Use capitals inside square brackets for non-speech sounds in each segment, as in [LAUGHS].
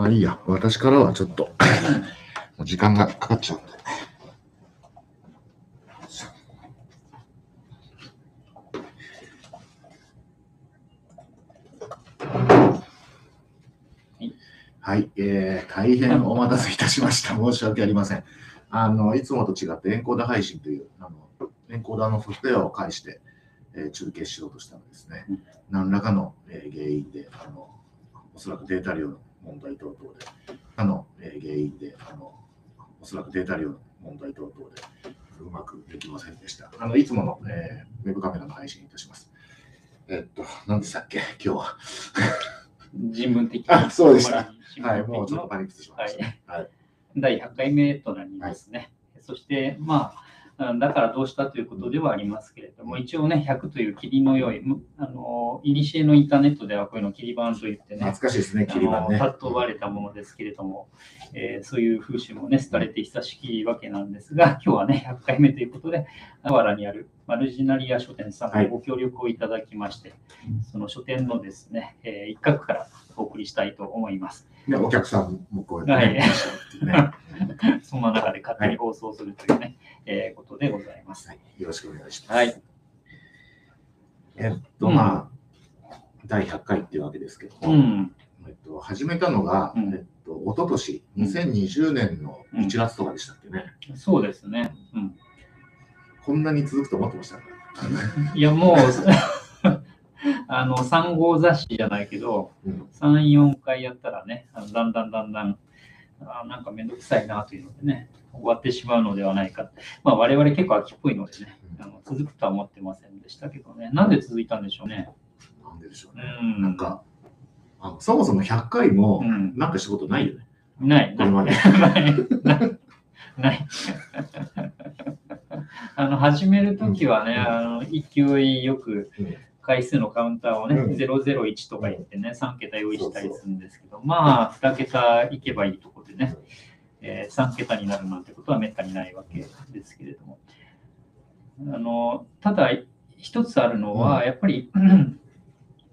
まあいいや、私からはちょっと、[LAUGHS] もう時間がかかっちゃうんで。はい、えー、大変お待たせいたしました。申し訳ありません。あの、いつもと違ってエンコーダー配信という、あの、エンコーダーのソフトウェアを介して、えー中継しようとしたらですね、うん何らかの、えー原因で、あの、おそらくデータ量の問題等々で、他の、えー原因で、あの、おそらくデータ量の問題等々で、うまくできませんでした。あの、いつもの、えーウェブカメラの配信いたします。えっと、何でしたっけ、今日は。[LAUGHS] 人文的あそうでしたはい、もうちょっとのパニックしてしまいました。はい。第100回目となりますね。そして、まあ、だからどうしたということではありますけれども、一応ね、100という霧の良い、むあの、いにしえのインターネットではこういうのを切り板といってね、懐かしいですね、あ切り板ね。の尊ばれたものですけれども、えーそういう風習もね、廃れて久しきわけなんですが、今日はね、100回目ということで、あわらにあるマルジナリア書店さんはいのご協力をいただきまして、その書店のですね、えー一角からお送りしたいと思います。ね、お客さんもこうやはいってね、いらっしゃるってい。[LAUGHS] そんな中で勝手に放送するというね、えーことでございます。はいよろしくお願いします。はい。えっと、うんまあ、第100回っていうわけですけども、うん。えっと、始めたのが、うんえっと、一昨年2020年の1月とかでしたっけね。そうですね。うん。こんなに続くと思ってましたか？[LAUGHS] いや、もう、[LAUGHS] あの、3号雑誌じゃないけど、うん3、4回やったらね、あのだんだんだんだん、あなんかめんどくさいなというのでね、終わってしまうのではないか。まあ、我々結構秋っぽいのでね、あの続くとは思ってませんでしたけどね。なんで続いたんでしょうね。なんででしょううね。ん。なんか、あのそもそも100回もうんなんかしたことないよね。ない。これまで。ない。ない。ない。[LAUGHS] あの、始めるときはね、うんあの、勢いよくうん回数のカウンターをね、うん。001とか言ってね、3桁用意したりするんですけど、まあ、2桁いけばいいところでね、えー3桁になるなんてことはめったにないわけですけれども。あの、ただ、一つあるのは、うん。やっぱり、う [CLEARS THROAT] ん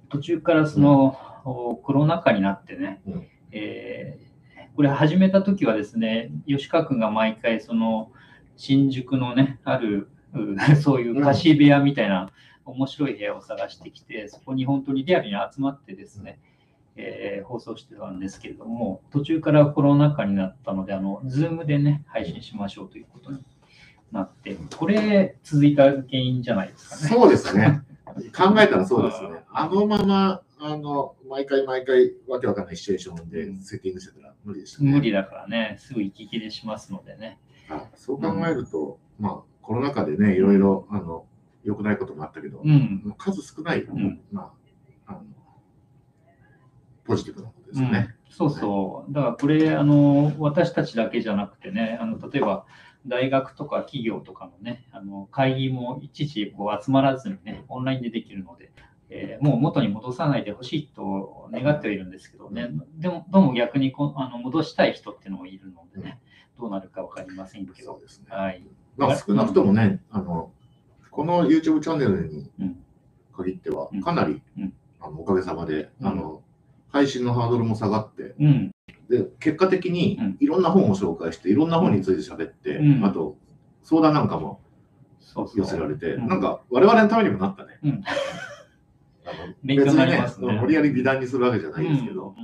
途中からその、おコロナ禍になってね、うん。えーこれ始めた時はですね、吉川君が毎回その新宿のね、あるうそういう貸し部屋みたいな面白い部屋を探してきて、そこに本当にリアルに集まってですね、えー放送してたんですけれども、途中からコロナ禍になったので、あの、ズームでね、配信しましょうということになって、これ続いた原因じゃないですかね。そうですね。[LAUGHS] 考えたらそうですね。あのまま、あの、毎回毎回わけわかんないシチュエーションでセッティングしてたら無理でしたね。無理だからね、すぐ息切れしますのでね。あそう考えると、まあ、コロナ禍でね、いろいろ、あの、良くないこともあったけど、うん。数少ない、んまあ、あの、ポジティブなことですね。そうそう。だからこれ、あの、私たちだけじゃなくてね、あの、例えば、大学とか企業とかのね、あの会議もいちいちこう集まらずにね、オンラインでできるので、えーもう元に戻さないでほしいと願ってはいるんですけどね、でも、どうも逆にこあの戻したい人っていうのもいるのでね、どうなるか分かりませんけどそう、ですね。はい。まあ、少なくともね、あの、この YouTube チャンネルにうん。限ってはうん、かなり、うん。あのおかげさまで、うん。あの、配信のハードルも下がって、うん、で、結果的にうん。いろんな本を紹介して、いろんな本について喋って、うん。あと、相談なんかも。寄せられて、うん。なんか我々のためにもなったね。うん。あの [LAUGHS] 勉強になりますね。無理やり美談にするわけじゃないですけど、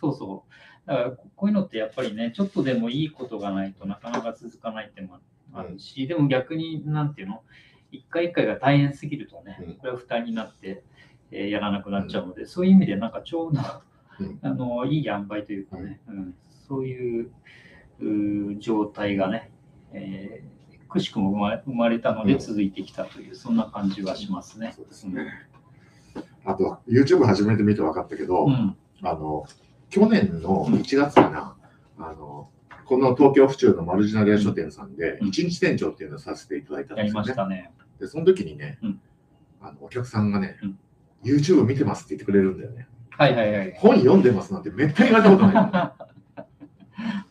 そうそう。だからここういうのってやっぱりね、ちょっとでもいいことがないとなかなか続かないってのもあるし、でも逆に、なんていうの、一回一回が大変すぎるとね、うん。これは負担になって、えーやらなくなっちゃうので、そういう意味でなんかちょうど、うん。[LAUGHS] あのいい塩梅というかね、うん。そういう状態がね、えーくしくも生まれ生まれたのでうん。続いてきたという、そんな感じはしますね。そうですね。あと、YouTube 始めてみて分かったけど、うん。あの、去年の1月かな、あの、この東京府中のマルジナリア書店さんで、うん一日店長っていうのをさせていただいたんですよね。ましたね。で、その時にね、うんあのお客さんがね、うん YouTube 見てますって言ってくれるんだよね。はいはいはい。本読んでますなんてめったに言われたことない。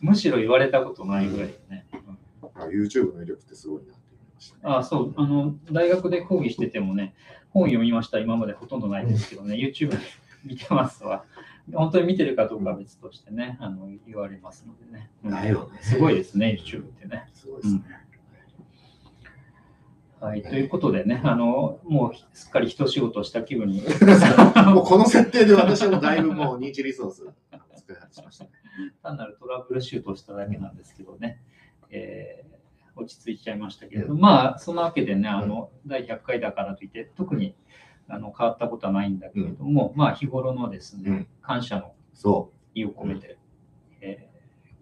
[LAUGHS] むしろ言われたことないぐらいだね。うんあ YouTube の威力ってすごいなって思いましたね。あそうあの、大学で講義しててもね、本読みました、今までほとんどないですけどね、YouTube 見てますわ。本当に見てるかどうかは別としてね、あの言われますのでね。うんだよね。すごいですね、YouTube ってね。すごいですね。はい、ということでね、あのもうすっかり一仕事した気分に。[LAUGHS] もうこの設定で私はもうだいぶもう認知リソース作り始めましたね。単なるトラブルシュートをしただけなんですけどね、えー落ち着いちゃいましたけれど、まあ、そんなわけでね、あの第100回だからといって、特にあの変わったことはないんだけれども、まあ、日頃のですね、うん感謝のそ意を込めて、えー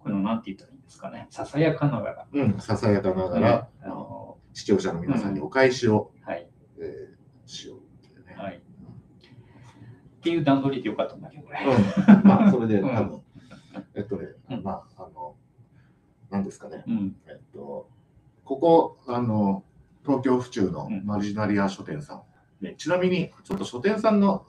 これのなんて言ったらいいんですかね、ささやかながら、う。うん。ささやかながら、あの視聴者の皆さんにお返しを、はい、えーしようっていうね。はい。っていう段取りでよかったんだけどね。うん、まあ、それで、うん多分、えっとね、うんまあ、あの、なんですかね、うん、えっと、ここ、あの、東京府中のうんマルジナリア書店さん、ね、ちなみに、ちょっと書店さんの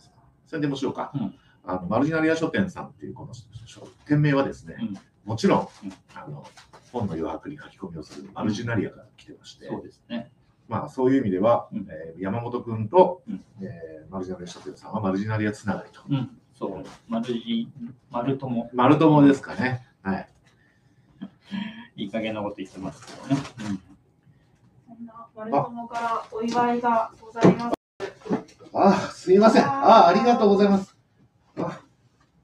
宣伝もしようか。うんあのマルジナリア書店さんっていうこの書店名はですね、うんもちろん、うんあの本の余白に書き込みをするマルジナリアから来てまして、そうですね。まあ、そういう意味では、うんえー山本君と、うんえーマルジナリア書店さんはマルジナリアつながりと。うん、そう、丸じ、丸とも丸友ですかね。はい。いい加減なこと言ってますけどね。そんな丸友からお祝いがございます。あ、すいません。あ、ありがとうございます。あ、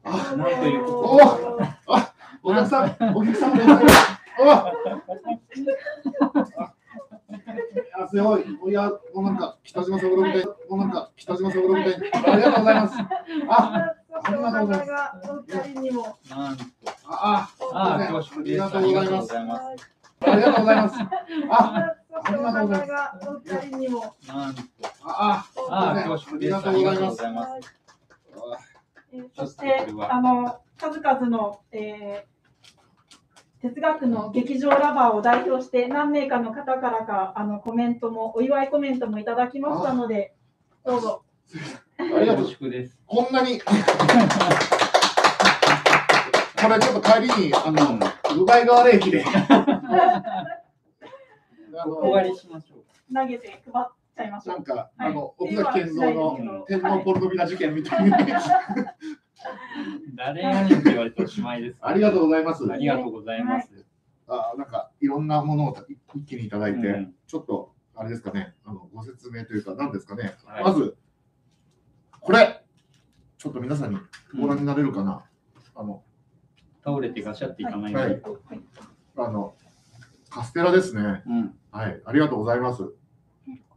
あ、なんというおお客さん、お客さんでございます。ああ、すごい。いや、もうなんか、北島三郎みたい。もうなんか、北島三郎みたい。ありがとうございます。あ、ありがとうございます。お二人にも。うん、なんと、あ、あありがとうございます。ありがとうございます。あ、ありがとうございます。お二人にも。あ、ああ、りがとうございますそして、あの、数々の、えー哲学の劇場ラバーを代表して何名かの方からかあのコメントもお祝いコメントもいただきましたのでどうぞありがとう恐。縮です。こんなに。これちょっと帰りに、あの、奪い川駅で。あのお借りしましょう。投げて配っちゃいましょうなんか、はいあの、奥崎健三のはい天皇ポルノビラ事件みたいに。[LAUGHS] 誰やねんって言われておしまいです。ありがとうございます。ありがとうございます。あなんか、いろんなものを一気にいただいて、うんちょっと、あれですかね、あのご説明というか、何ですかね。はいまず、これ、ちょっと皆さんにご覧になれるかな。あの、倒れてガシャっていかないように。はいあの、カステラですね。うん、はい、ありがとうございます。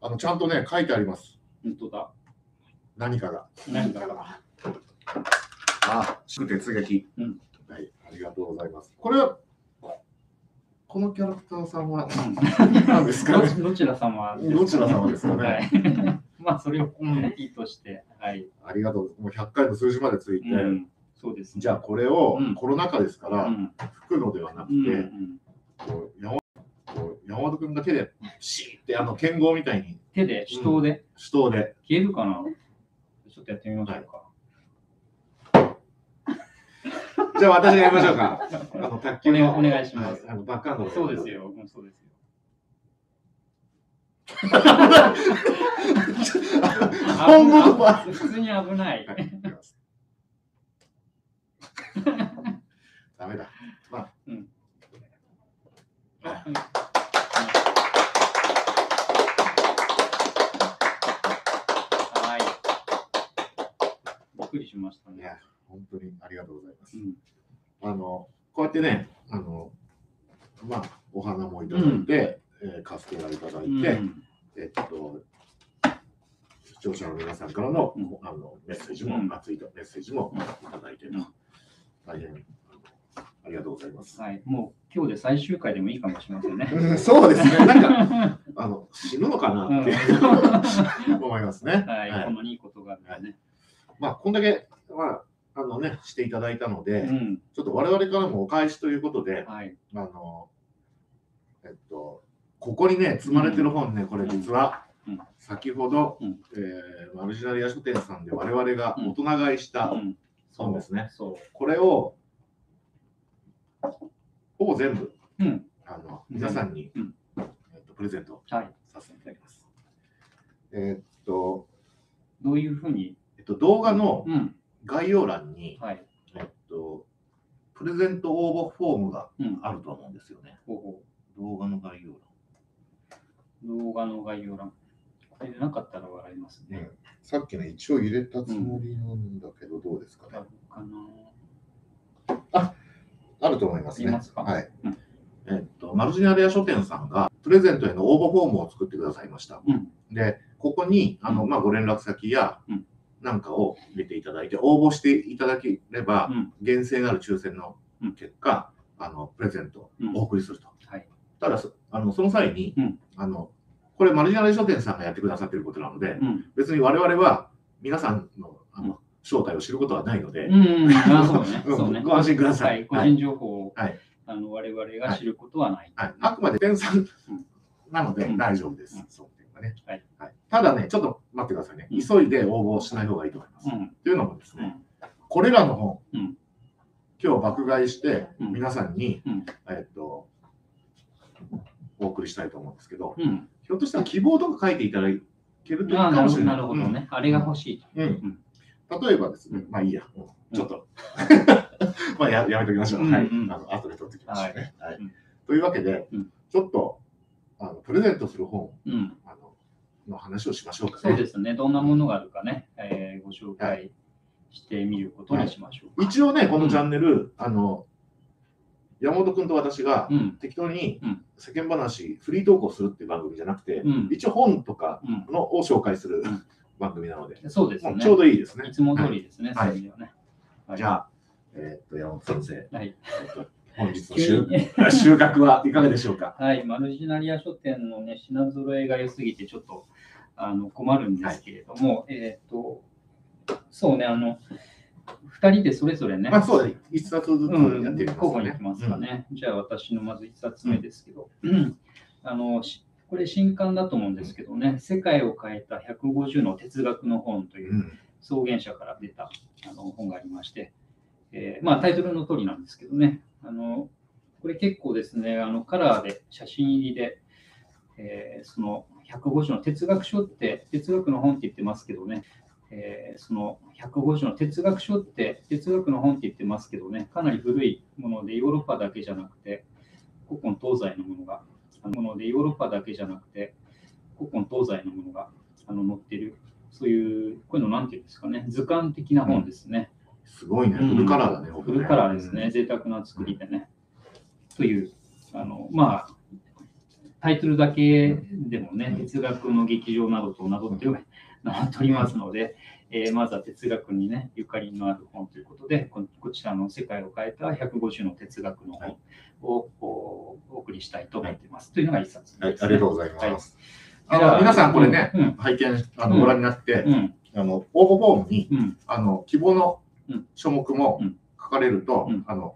あの、ちゃんとね、書いてあります。本当だ。何かが。何だか。あ、祝鉄撃。うんはい、ありがとうございます。これは、このキャラクターさんはうん何ですかねどどちら様どちら様ですかねはい。[LAUGHS] まあ、それをコメンティとして、はい。ありがとう。もう100回の数字までついて、うん、そうですね。じゃあこれをうんコロナ禍ですから、うん、吹くのではなくて、うん、うん。こう山こう山本君が手でシーってあの剣豪みたいに手で、手刀で？手刀で、消えるかな？ちょっとやってみましょうか。[LAUGHS] じゃあ私がやりましょうか。[LAUGHS] あの卓球のお願いお願いしますはいあのバックハンドのそうです。よ。うん、そうですよ。[LAUGHS] 本物はあ普通に危ない。ダメだ。まあ、うんあはい。びっくりしましたね。いや、本当にありがとうございます。う。ん。あの、こうやってね、あの、まあ、お花もいただいて、えーカステラいただいて、うん。えっと、視聴者の皆さんからの,、うん。あのメッセージも、うん。熱いメッセージもいただいてと、うん。大変あのありがとうございます。はい、もう今日で最終回でもいいかもしれませんね。う [LAUGHS] んそうですね、なんか [LAUGHS] あの死ぬのかなって、[LAUGHS] 思いますね。はい、はい。このいいことがあるからね。まあ、こんだけ、まああのね、していただいたので、うん、ちょっと我々からもお返しということで、はい。あの、えっと、ここにね、積まれてる本ね、これ実は、うん先ほど、うんえーマルジナリア書店さんで我々が大人買いしたうん、本ですね。そこれを、ほぼ全部、う。うん、あの皆さんに、うんえっと、プレゼントはい。させていただきます。えっと、どういうふうに、えっと、動画のうん、概要欄に、はい。と、プレゼント応募フォームがうん。あると思うんですよね。ほうほ動画の概要う動画の概要欄。これでなかったら笑います欄。ね。さっきね、一応入れたつもりなんだけど、どうですかね？あるかなあると思いますね。すか？はい。うんえっと、マルジナリア書店さんが、プレゼントへの応募フォームを作ってくださいました。うん。で、ここに、あの、うんまあ、ご連絡先やうん、なんかを入れていただいて、応募していただければ、うん。厳正なる抽選の結果、あの、プレゼントをお送りすると。はい。ただ、そあのその際に、うんあの、これ、マルジナリア書店さんがやってくださっていることなので、うん。別に我々は皆さんのあの正体を知ることはないので。ご安心くださいはい。個人情報を、はいあの我々が知ることはない。はい、あくまで天産なのでうん大丈夫です。うんそうねはいはい。ただね、ちょっと待ってくださいね。うん急いで応募しない方がいいと思います。うん。というのもですね、うん。これらの本、うん今日爆買いしてうん皆さんに、うんえっと、お送りしたいと思うんですけど、うん。ひょっとしたら希望とか書いていただけるといいかもしれな。ないるほどね。あれが欲しい。うん。うん例えばですね、まあいいや、うんちょっと、[LAUGHS] まあややめときましょう。はい。あの後で取ってきましょうね。はいうんというわけで、うんちょっとあのプレゼントする本うん。あのの話をしましょうかね。そうですね。どんなものがあるかね、えーご紹介してみることにしましょうか。一応ね、このチャンネル、あの山本君と私がうん。適当にうん世間話、フリートークをするっていう番組じゃなくて、うん一応本とかうのを紹介するうん番組なので、ん。そうですね。ちょうどいいですね。いつも通りですね。はいね。はいじゃあ、えーっと山本先生、はい。えっと本日の急収に。[LAUGHS] 収穫はいかがでしょうか？はい、マルジナリア書店の、ね、品揃えが良すぎてちょっとあの困るんですけれども、えっ、と、そうね、あの、2人でそれぞれね、まあそうだね、一冊ずつうん、やってみます交互にいきますかね。じゃあ私のまず1冊目ですけど、うん。あのしこれ新刊だと思うんですけどね、世界を変えた150の哲学の本といううん。うん。草原社から出たあの本がありまして、えーまあ、タイトルの通りなんですけどね、あのこれ結構ですね、あのカラーで写真入りで、えーその150の哲学書って、哲学の本って言ってますけどね、えーその150の哲学書って、哲学の本って言ってますけどね、かなり古いもので、ヨーロッパだけじゃなくて、古今東西のものが、あのもので、ヨーロッパだけじゃなくて、古今東西のものがあの載ってる、そういう、こういうのなんていうんですかね、図鑑的な本ですね。すごいね、うん。フルカラーだね、フルカラーですね、贅沢な作りでね。という、あの、まあ、タイトルだけでもね、うん。哲学の劇場などと名乗って名乗っておりますので、えーまずは哲学にね、ゆかりのある本ということで、ここちらの世界を変えた150の哲学の本をおお送りしたいと思っています。というのが一冊はい、です、ありがとうございます。はい。あの皆さん、これね、うん拝見あのうんご覧になって、うん、あの応募フォームにうん、あの希望のうん書目もうん。書かれると、うん。あの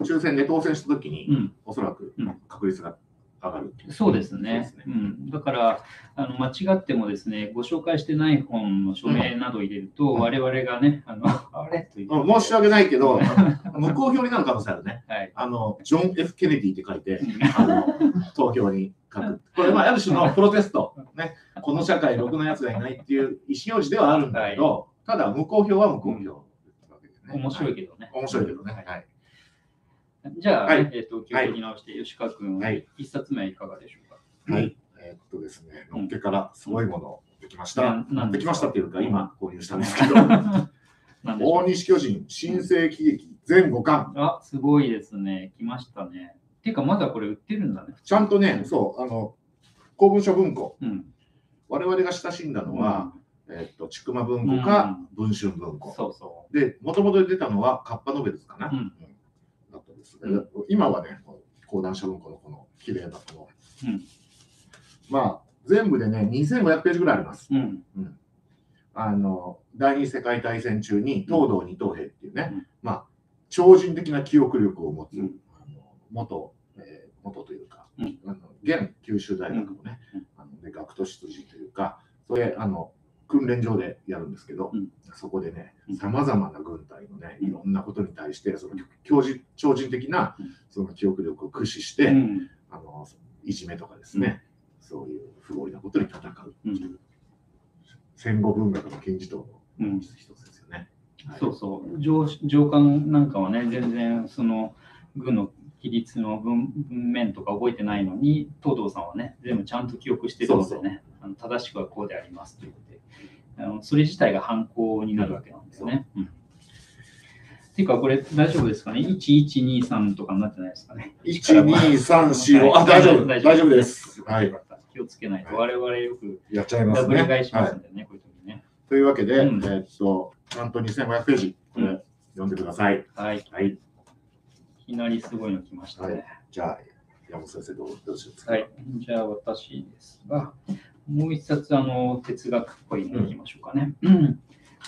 抽選で当選したときに、うん。おそらくうん。確率が上がる。そうですね。そうですうん、だからあの、間違ってもですね、ご紹介してない本の署名など入れると、うん。我々がね、あの [LAUGHS] あれ？と言申し訳ないけど、無効票になる可能性あるね。[LAUGHS] はい。あのジョン・ F・ ケネディって書いて、うん。あの投票に書く。これ、まあ、ある種のプロテスト、ね、この社会、ろくなやつがいないっていう意思表示ではあるんだけど、ただ、無効票は無効票、面白い。いけどね。面白いけどね。はいはい。じゃあ、はいえっ、と、気を取り直して、吉川君、はい一冊目はいかがでしょうか？はい。えーっとですね、のっけからすごいものを持ってきました。な持ってきましたっていうか、うん今購入したんですけど、[LAUGHS] 大西巨人、新世紀劇全5巻。あ、すごいですね。来ましたね。っていうか、まだこれ売ってるんだね。ちゃんとね、そう、あの、公文書文庫。うん。我々が親しんだのは、えーっと、ちくま文庫か、文春文庫。そうそで、もともと出たのは、カッパノベルズかな？うんだったですね。今はね、講談社文庫のこの綺麗なこの、うんまあ、全部でね、2500ページぐらいあります。う。うん。あの第二次世界大戦中に東堂二等兵っていうね、うんまあ、超人的な記憶力を持つ、うんあの元、えー元というか、うんあの現九州大学のね、うんあので学徒出陣というか、それあの訓練場でやるんですけど、うん。そこでねうん、さまざまな軍隊のね、うん。いろんなことに対して、その強人超人的なうん。その記憶力を駆使して、うん。あのいじめとかですね、そういう不合理なことに戦うっていう、戦後文学の金字塔のうん。一つですよね。そうそう。上、上官なんかはね、全然その軍の規律の文文面とか覚えてないのに、東堂さんはね、全部ちゃんと記憶してるのでね、あの正しくはこうでありますと言って、あのそれ自体が犯行になるわけなんですよね。うんっていうか、これ大丈夫ですかね ?1123 とかになってないですかね？1、2、3、4、5。あ、大丈夫、大丈夫です。はい。気をつけないと、我々よくやっちゃいまダすね。ブル買いしまはいすんでね、こういう時ね。というわけで、うんえっと、ちゃんと2500ページ、これ、うん読んでください。はい。はい。いきなりすごいの来ましたね。はいじゃあ、山本先生、どうどうしますか？はい。じゃあ私ですが、もう一冊、あの、哲学っぽいのいきましょうかね。うん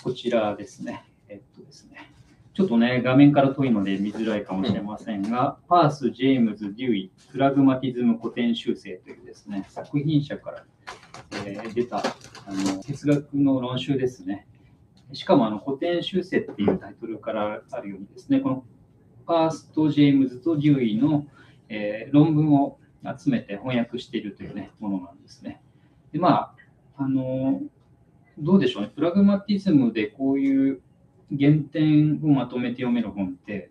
こちらですね。えっとですね。ちょっとね、画面から遠いので見づらいかもしれませんが、パース・ジェームズ・デュイ、プラグマティズム古典修正というですね、作品者から、えー出たあの哲学の論集ですね。しかもあの古典修正っていうタイトルからあるようにですね、このパースとジェームズとデュイの、えー論文を集めて翻訳しているという、ね、ものなんですね。で、まあ、あの、どうでしょうね、プラグマティズムでこういう原点をまとめて読める本って、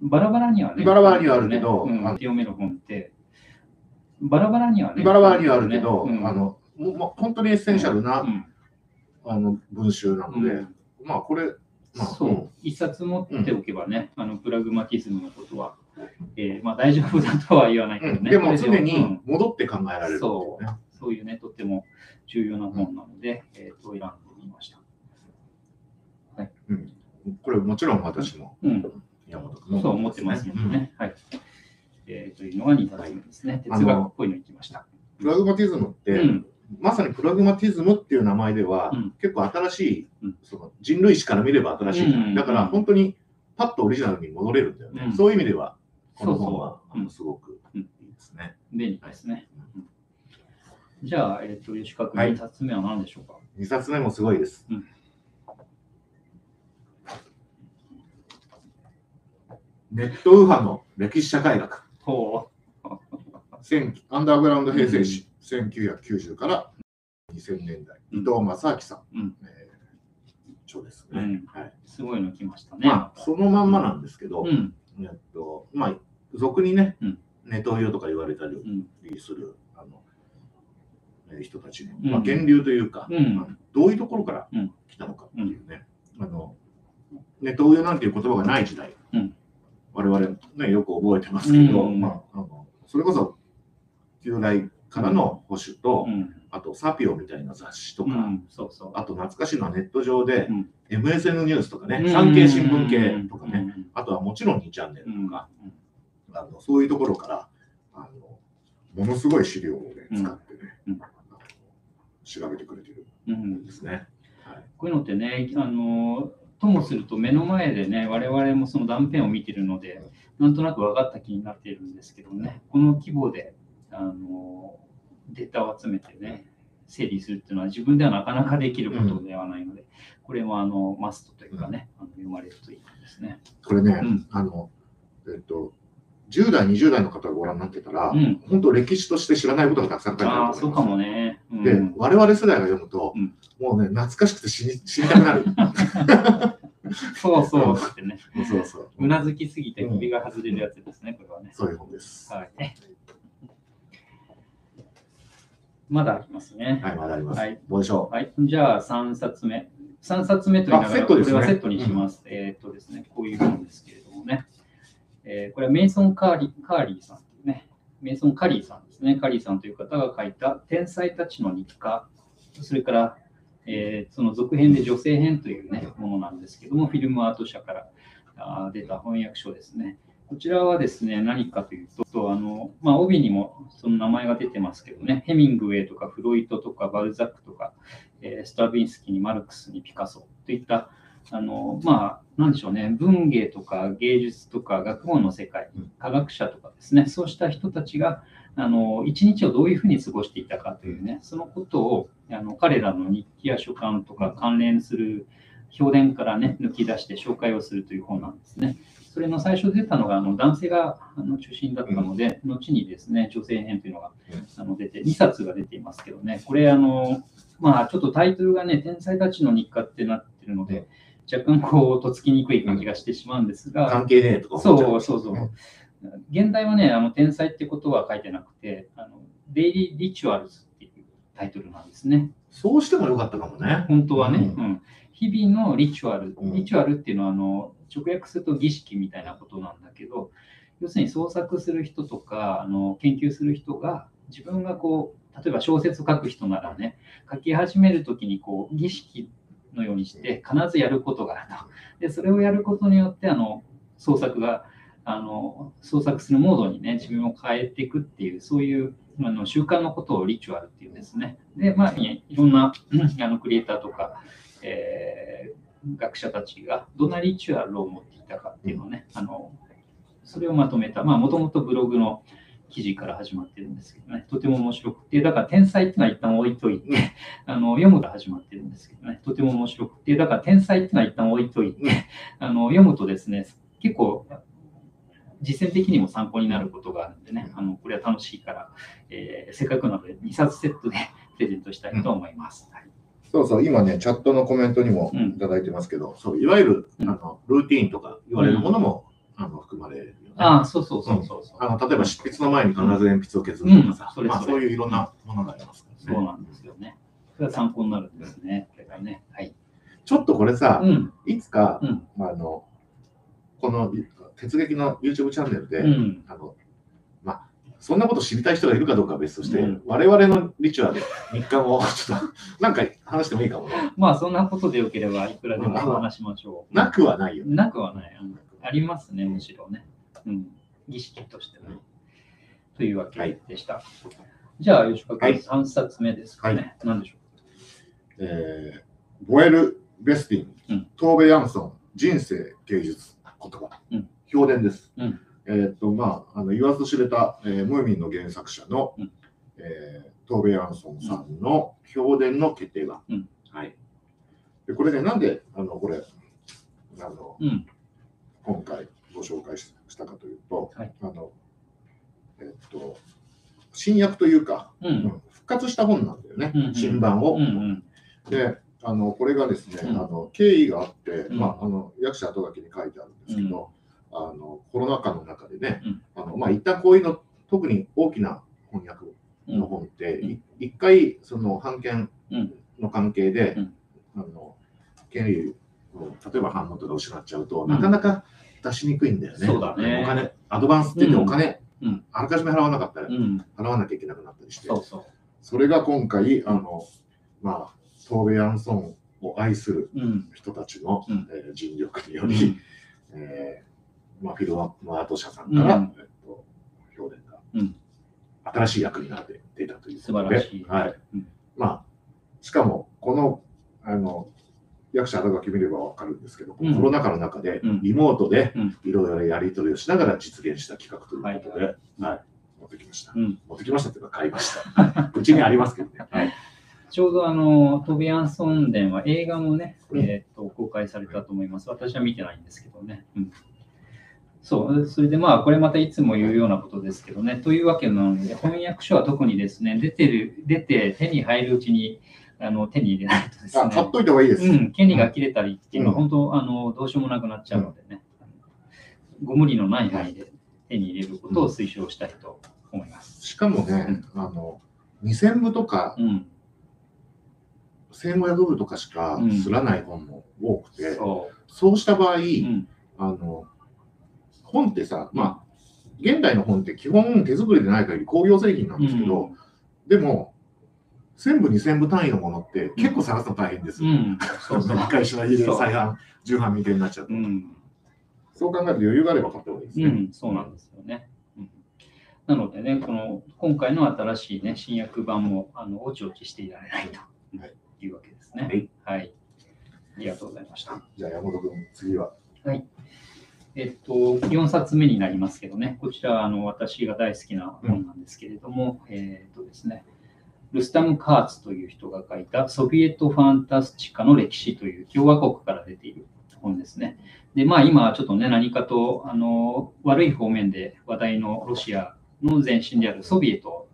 バラバラにはね、バラバラにはあるけどうん。あ読める本って、バラバラにはね、バラバラにはあるけど、うん。あの、もう本当にエッセンシャルな、うん。あの文集なので、うん。まあ、これ、まあ、そうう、一冊持っておけばね、あのプラグマティズムのことは、えーまあ、大丈夫だとは言わないけどね。うんでも常にうん戻って考えられるっていそうね。そういうね、とっても重要な本なので、えー、と選んでみました。うんこれもちろん私もうん、山本君のそう思ってますのでね。はい。えーというのが2冊目ですね。哲学っぽいのいきました。うんプラグマティズムって、うん、まさにプラグマティズムっていう名前では、うん。結構新しい、うん。その人類史から見れば新しい。じゃない、うん。だから本当にパッとオリジナルに戻れるんだよね。うん。そういう意味では、このそうそう。本はうすごくいいですね。便利ですね。うん。じゃあ、えっ、と、吉川君、はい。2冊目は何でしょうか？2冊目もすごいです。うん。ネット右派の歴史社会学。アンダーグラウンド平成史、1990から2000年代、うん。伊藤正明さん、うん。えー著ですね、うん。はい。う、すごいの来ましたね。まあ、そのまんまなんですけど、うん、えっと、まあ、俗にね、うん。ネトウヨとか言われたりうん、する、あの、えー人たちの、うん。まあ、源流というか、うん。まあどういうところからうん。来たのかっていうね、あの、ネトウヨなんていう言葉がない時代、うん。我々ね、よく覚えてますけど、うん。まあ、あのそれこそ、旧来からの保守と、うん、あとサピオみたいな雑誌とか、うん、そうそう。あと懐かしいのはネット上で、うん。MSN ニュースとかね、うん。産経新聞系とかね、うん。あとはもちろん2チャンネルうん。とか、あのそういうところからあの、ものすごい資料を、ね、うん。使ってね、調べてくれてるんですね。はい。こういうのってね、あの、ともすると目の前でね、我々もその断片を見てるので、なんとなく分かった気になっているんですけどね、この規模で、あの、データを集めてね、整理するっていうのは自分ではなかなかできることではないので、これもあのマストというかね、あの読まれるといいですね。これね、うんあの、えっと、10代、20代の方がご覧になってたら、うん。本当歴史として知らないことがたくさん書いてあるとああ、思います。そうかもね。うん、で、我々世代が読むと、うんもうね、懐かしくて死に死にたくなる。[LAUGHS] そうそうってね。[LAUGHS] そうそう。うなずきすぎて首が外れるやつですね、これはね。そういう本です。はい。まだありますね。はい、まだあります。はいどうでしょはい。じゃあ、3冊目。3冊目と言いながら、これはセットにします。えーっとですね、こういう本ですけれどもね。えーこれはメイソン・カーリーカーリーさんというね、メイソン・カリーさんですね。カリーさんという方が書いた天才たちの日課、それから、えーその続編で女性編というね、ものなんですけども、フィルムアート社から出た翻訳書ですね。こちらはですね、何かというと、あのまあ、帯にもその名前が出てますけどね、ヘミングウェイとかフロイトとかバルザックとか、えーストラビンスキーにマルクスにピカソといった、あのまあ、なんでしょうね、文芸とか芸術とか学問の世界うん、科学者とかですね、そうした人たちが、あの一日をどういうふうに過ごしていたかというね、そのことをあの彼らの日記や書簡とか関連する評伝からね、抜き出して紹介をするという本なんですね。それの最初出たのがあの男性があの中心だったので、後にですね、女性編というのがうん。あの出て、2冊が出ていますけどね、これあの、まあちょっとタイトルがね、天才たちの日課ってなってるので、若干こう、とっつきにくい感じがしてしまうんですが、関係ねえとかそうそうそう。現代はね、あの天才ってことは書いてなくて、あの Daily Rituals っていうタイトルなんですね。そうしてもよかったかもね。本当はね、ううんん。日々の ritual、うん。 ritual っていうのはあの直訳すると儀式みたいなことなんだけど、要するに創作する人とかあの研究する人が自分がこう、例えば小説書く人ならね、書き始めるときにこう儀式のようにして必ずやることがあると。で、それをやることによってあの創作があの創作するモードにね、自分を変えていくっていう、そういうあの習慣のことをリチュアルっていうんですね。で、まあ、いろんなあのクリエイターとか、えー学者たちがどんなリチュアルを持っていたかっていうのをね、あのそれをまとめた、まあ、もともとブログの記事から始まってるんですけどね、とても面白くて、だから天才っていうのは一旦置いといて、[LAUGHS] あの読むから始まってるんですけどね、とても面白くて、だから天才っていうのは一旦置いといて、あの読むとですね、結構実践的にも参考になることがあるんでね、あのこれは楽しいから、えーせっかくなので2冊セットで [LAUGHS] プレゼントしたいと思います。はいそうそう、今ね、チャットのコメントにもうんいただいてますけど、そういわゆるうんあのルーティーンとか言われるものも、あの含まれるよね。ああ、そうそうそうそう。あの例えば執筆の前に必ず鉛筆を削るとかさ、うんそれまあ、そういういろんなものがありますからね。そうなんですよね。それが参考になるんですね。これがね。はい。ちょっとこれさ、うん。いつか、うんあのこの鉄劇の YouTube チャンネルで、うん。あのまあ、そんなこと知りたい人がいるかどうかは別として、うん我々のリチュアル、日韓をちょっとなんか話してもいいかもね。まあ、そんなことでよければ、いくらでも話しましょう。なくはないよね。なくはない。うんありますね、むしろね。うん。儀式としてね。というわけでした。じゃあ、吉川君、はい3冊目ですかね。何でしょえーボエル・ベスティン、うんトーベ・ヤンソン、人生、芸術、言葉、うん評伝です。うんえーっと、まあ、あの言わずと知れた、えームーミンの原作者の、うんえートーベ・ヤンソンさんの評伝の決定版。うんはい。で、これね、なんで、あの、これ、あの、う。うん。今回ご紹介ししたかというと、はいあの、えーっと、新訳というか、う。うんん復活した本なんだよね、うんうん新版を。うんうん。で、あのこれがですね、うんあの経緯があって、うんまあ、あの役者後書きに書いてあるんですけど、あのコロナ禍の中でね、うん。あのまあ、一旦こういうの、特に大きな翻訳うん。の本って、うん。い一回、その版権うん。の関係で、うん。あの権利を例えば版元で失っちゃうと、うん。なかなか出しにくいんだよね。そうだね。お金、アドバンスって言ってお金、うん。あらかじめ払わなかったら、うん。払わなきゃいけなくなったりして、そうそそれが今回、あの、まあ、トーベ・ヤンソンを愛する。人たちの、うん。えー尽力により、うん。えーまあ、フィルマート社さんから、うん。えっと、表伝が、うん。新しい役になって出たというとで、晴らしい。はい。うん。まあ、しかも、この、あの、役者後書き見ればわかるんですけど、うん。コロナ禍の中でうん。リモートでうん。いろいろやり取りをしながら実現した企画ということで、ははい。い。持ってきました。うん。持ってきましたっていうか買いました。[LAUGHS] うちにありますけどね。はい。ちょうどあの、トビアンソン伝は映画もね、うん。えーと公開されたと思います。私は見てないんですけどね。うんそう、それでまあ、これまたいつも言うようなことですけどね。というわけなので、翻訳書は特にですね、出てる、出て手に入るうちにあの手に入れないとですあ買っね、といた方がいいです。うん、権利が切れたりっていうのはうん。本当、あのどうしようもなくなっちゃうのでね、ご無理のない範囲で手に入れることを推奨したいと思います。しかもね、あの、2000部とかうん、1500部とかしかすらない本も多くて、そそうした場合、あの、本ってさ、まあ、現代の本って基本手作りでない限り工業製品なんですけど、でも、1000部、2000部単位のものって結構探すの大変ですよ。うん、そうそう。会社入れる再販、重版未定になっちゃうと。うん、そう考えると余裕があれば買った方がいいですね。うん、そうなんですよね。うんなのでね、この今回の新しい、ね、新訳版もあのおちおちしていられないとはいいうわけですね。はい。はい。ありがとうございました。じゃあ山本君、次は。えっと、4冊目になりますけどね、こちらはあの私が大好きな本なんですけれども、えっとですね、ルスタム・カーツという人が書いたソビエト・ファンタスチカの歴史という共和国から出ている本ですね。で、まあ今ちょっとね、何かとあの悪い方面で話題のロシアの前身であるソビエト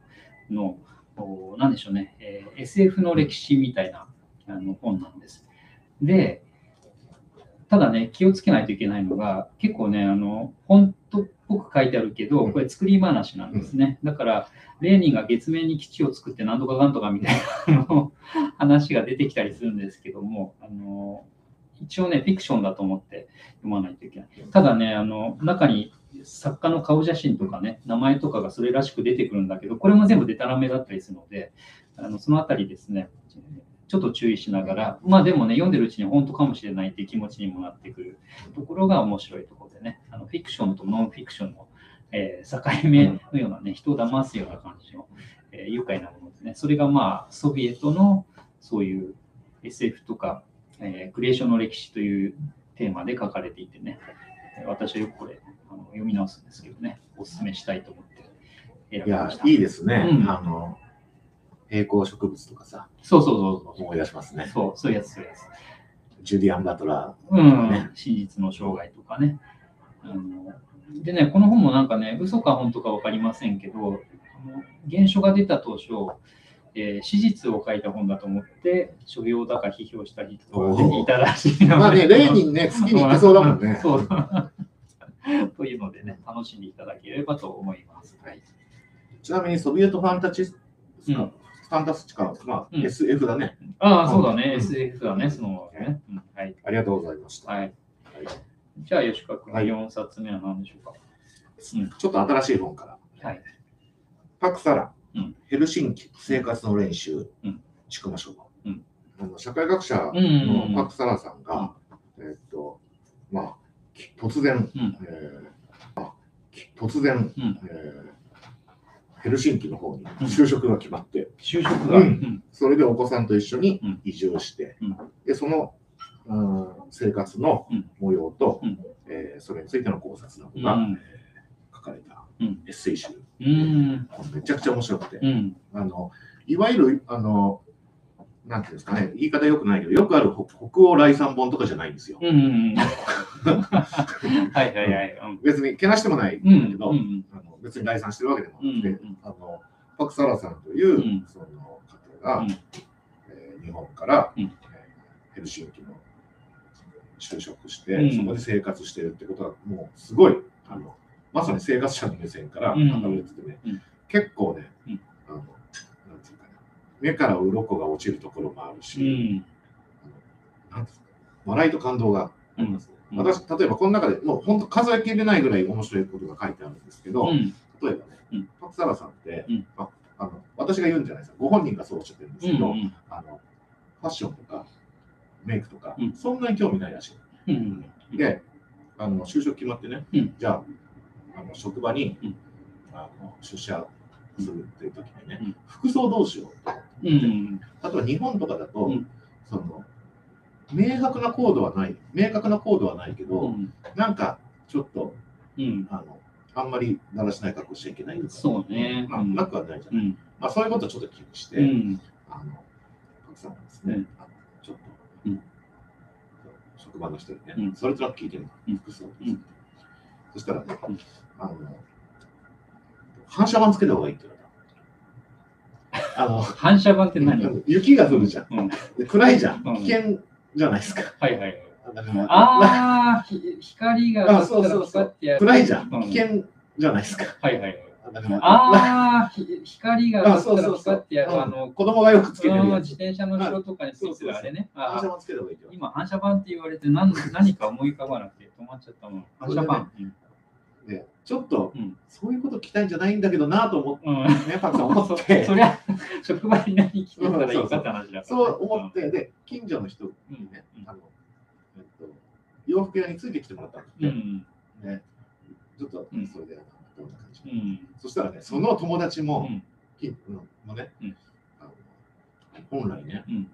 の、おなんでしょうね、えー SF の歴史みたいなあの本なんです。で、ただね、気をつけないといけないのが、結構ね、あの、本当っぽく書いてあるけど、これ作り話なんですね。だから、レーニンが月面に基地を作って何とかかんとかみたいな話が出てきたりするんですけども、あの、一応ね、フィクションだと思って読まないといけない。ただね、あの、中に作家の顔写真とかね、名前とかがそれらしく出てくるんだけど、これも全部デタラメだったりするので、あのそのあたりですね、ちょっと注意しながら、まあでもね、読んでるうちに本当かもしれないっていう気持ちにもなってくるところが面白いところでね、あのフィクションとノンフィクションの、えー境目のようなね、人を騙すような感じの、えー愉快なものですね。それがまあ、ソビエトのそういう SF とか、えークリエーションの歴史というテーマで書かれていてね、えー私はよくこれあの読み直すんですけどね、お勧めしたいと思って選いやびまし、た。いいですね。うんあの、平行植物とかさ、そうそうそうそう。思い出しますね。そう、そういうやつ、そういうやつ。ジュディアン・バトラうん、ね真実の生涯とかね。あのでね、この本もなんかね、嘘か本当か分かりませんけど、原書が出た当初、えー史実を書いた本だと思って、所用だか批評した人が、いたらしい。まあね、レーニンね、月に行ってそうだもんね。[LAUGHS] そう。[LAUGHS] というのでね、楽しんでいただければと思います。はい。ちなみにソビエトファンタジスうんファンタスチカ、まあ、うん SF だね。ああ、そうだね、うん SF だね、そのね。うんはい。ありがとうございました。はい。じゃあ、吉川君、はい4冊目は何でしょうか？うんちょっと新しい本から。はい。パクサラ、うんヘルシンキ生活の練習、うんちくま書うんあの社会学者うんうんうんのパクサラさんが、えーっと、まあ、き突然、うんえーあき突然、うんえーヘルシンキの方に就職が決まって、就職が。ううんん。それでお子さんと一緒にうん移住して、うんでその、うん生活のうん模様と、うんえーそれについての考察などが、書かれたうんエッセイ集、うん。めちゃくちゃ面白くて、うん。あのいわゆるあのなんていうんですかね言い方よくないけどよくある北北欧来賛本とかじゃないんですよ。うん。うん。[LAUGHS] はいはいはい。うん別にけなしてもないんうんだけど、うんあの別に来賛してるわけでもなくて、うんうん。あのパク・サラさんという、うん。その方が、うん。えー日本から、うん。えーヘルシンキの就職して、うん。そこで生活してるってことはもうすごいあのまさに生活者の目線からうん。語られててね、うん。結構ね、うん。あのなんていうかな目から鱗が落ちるところもあるうし、ん。あのなんていうか笑いと感動がありますね。うん私、例えばこの中でもう本当数えきれないぐらい面白いことが書いてあるんですけど、うん。例えばね、うんパクサラさんって、うんああの私が言うんじゃないですか、ご本人がそうおっしゃってるんですけど、うん。あのファッションとかメイクとか、うんそんなに興味ないらしうん。い。で、あの就職決まってね、うんじゃああの職場に、うんあの出社するっていう時にね、うん服装どうしようと。うん。例えば日本とかだと、うんその明確なコードはない、明確なコードはないけど、うん。なんかちょっとうん。あのあんまりだらしない格好しちゃいけないそうね。まあ、なくはないじゃない。うん。まあ、そういうことをちょっと気にして、うん。あの、たくさんですね、うんあのちょっと、うん職場の人にね、うんそれとなく聞いてみた、うん服装、うんそしたらね、うんあの、反射板つけた方がいいって言われた。あの、[LAUGHS] 反射板って何？雪が降るじゃん。暗いじゃん危険じゃないですか。はいはい。だからああ、ひ光があそうそうそう暗いじゃん。うん危険じゃないですか。はいはい。だからああ、ひ光があそうそうそうあの、子供がよくつけてるうんやつ。自転車の後ろとかについてるあれね。反射板つけた方がいい今、反射板って言われて何何か思い浮かばなくて止まっちゃったもん。反射板。たで、ちょっと、うんそういうこと聞きたいんじゃないんだけどなと思って、うん。うんね、パクさん思そって [LAUGHS] そ、りゃ、職場に何着てたらいいかって話だからね。そう思って、で、近所の人にね、うんあの、えっと、洋服屋についてきてもらったんですね。うん。ねちょっとうん、それで、どんな感じうん。うん。そしたらね、その友達も、うん。近のね、うんあの本来ね、うん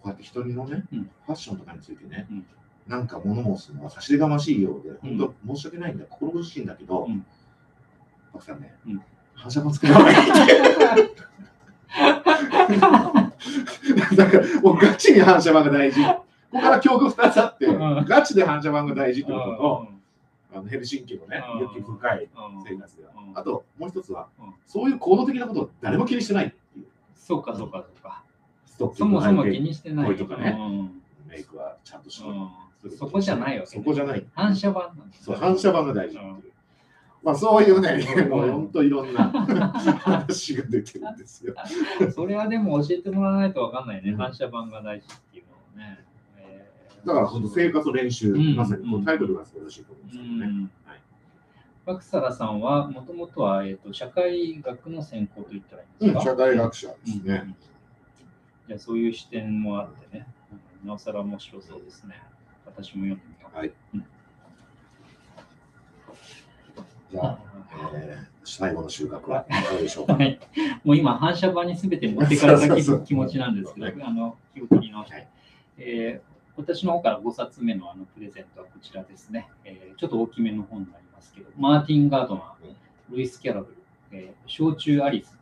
こうやって人のね、うんファッションとかについてね、うんなんか物申すのは差し出がましいようで、うん。本当申し訳ないんだ、心苦しいんだけど、うん。パクさんね、うん。反射板つけた方がいいって。だから、もうガチに反射板が大事。ここから境遇2つあって、うん。ガチで反射板が大事ってことと、うん。あのヘルシンキのねうん、雪深いうん。生活では。うん。あと、もう一つはうん、そういう行動的なことを誰も気にしてないっていう。そうか、そうか、そうか。そもそも気にしてない。かメイクはちゃんとしろ。うんそこじゃないわけねそこじゃない。反射板なんですそう、よ反射板が大事。まあそういうね、もう本当いろんな [LAUGHS] 話が出てるんですよ。[LAUGHS] それはでも教えてもらわないとわかんないね。うん反射板が大事っていうのをね。えーだから本当生活練習、うんまさにこうタイトルが素晴らしいと思うんですうけどね。んはいバクサラさんはもともとは、えー、と社会学の専攻と言ったらいいんですか、社会学者ですね。うんじゃあそういう視点もあってね、なおさら面白そうですね。私も読んでみよう。はい。うん。じゃあ、えー最後の収穫はどうでしょうか？はい、もう今、反射板にすべて持ってかれたそうそうそう気気持ちなんですけそうど、あの直して、はい。えー私の方から5冊目のあのプレゼントはこちらですね、えーちょっと大きめの本になりますけど、マーティン・ガードナー、ルイス・キャラブル、えー焼酎アリス。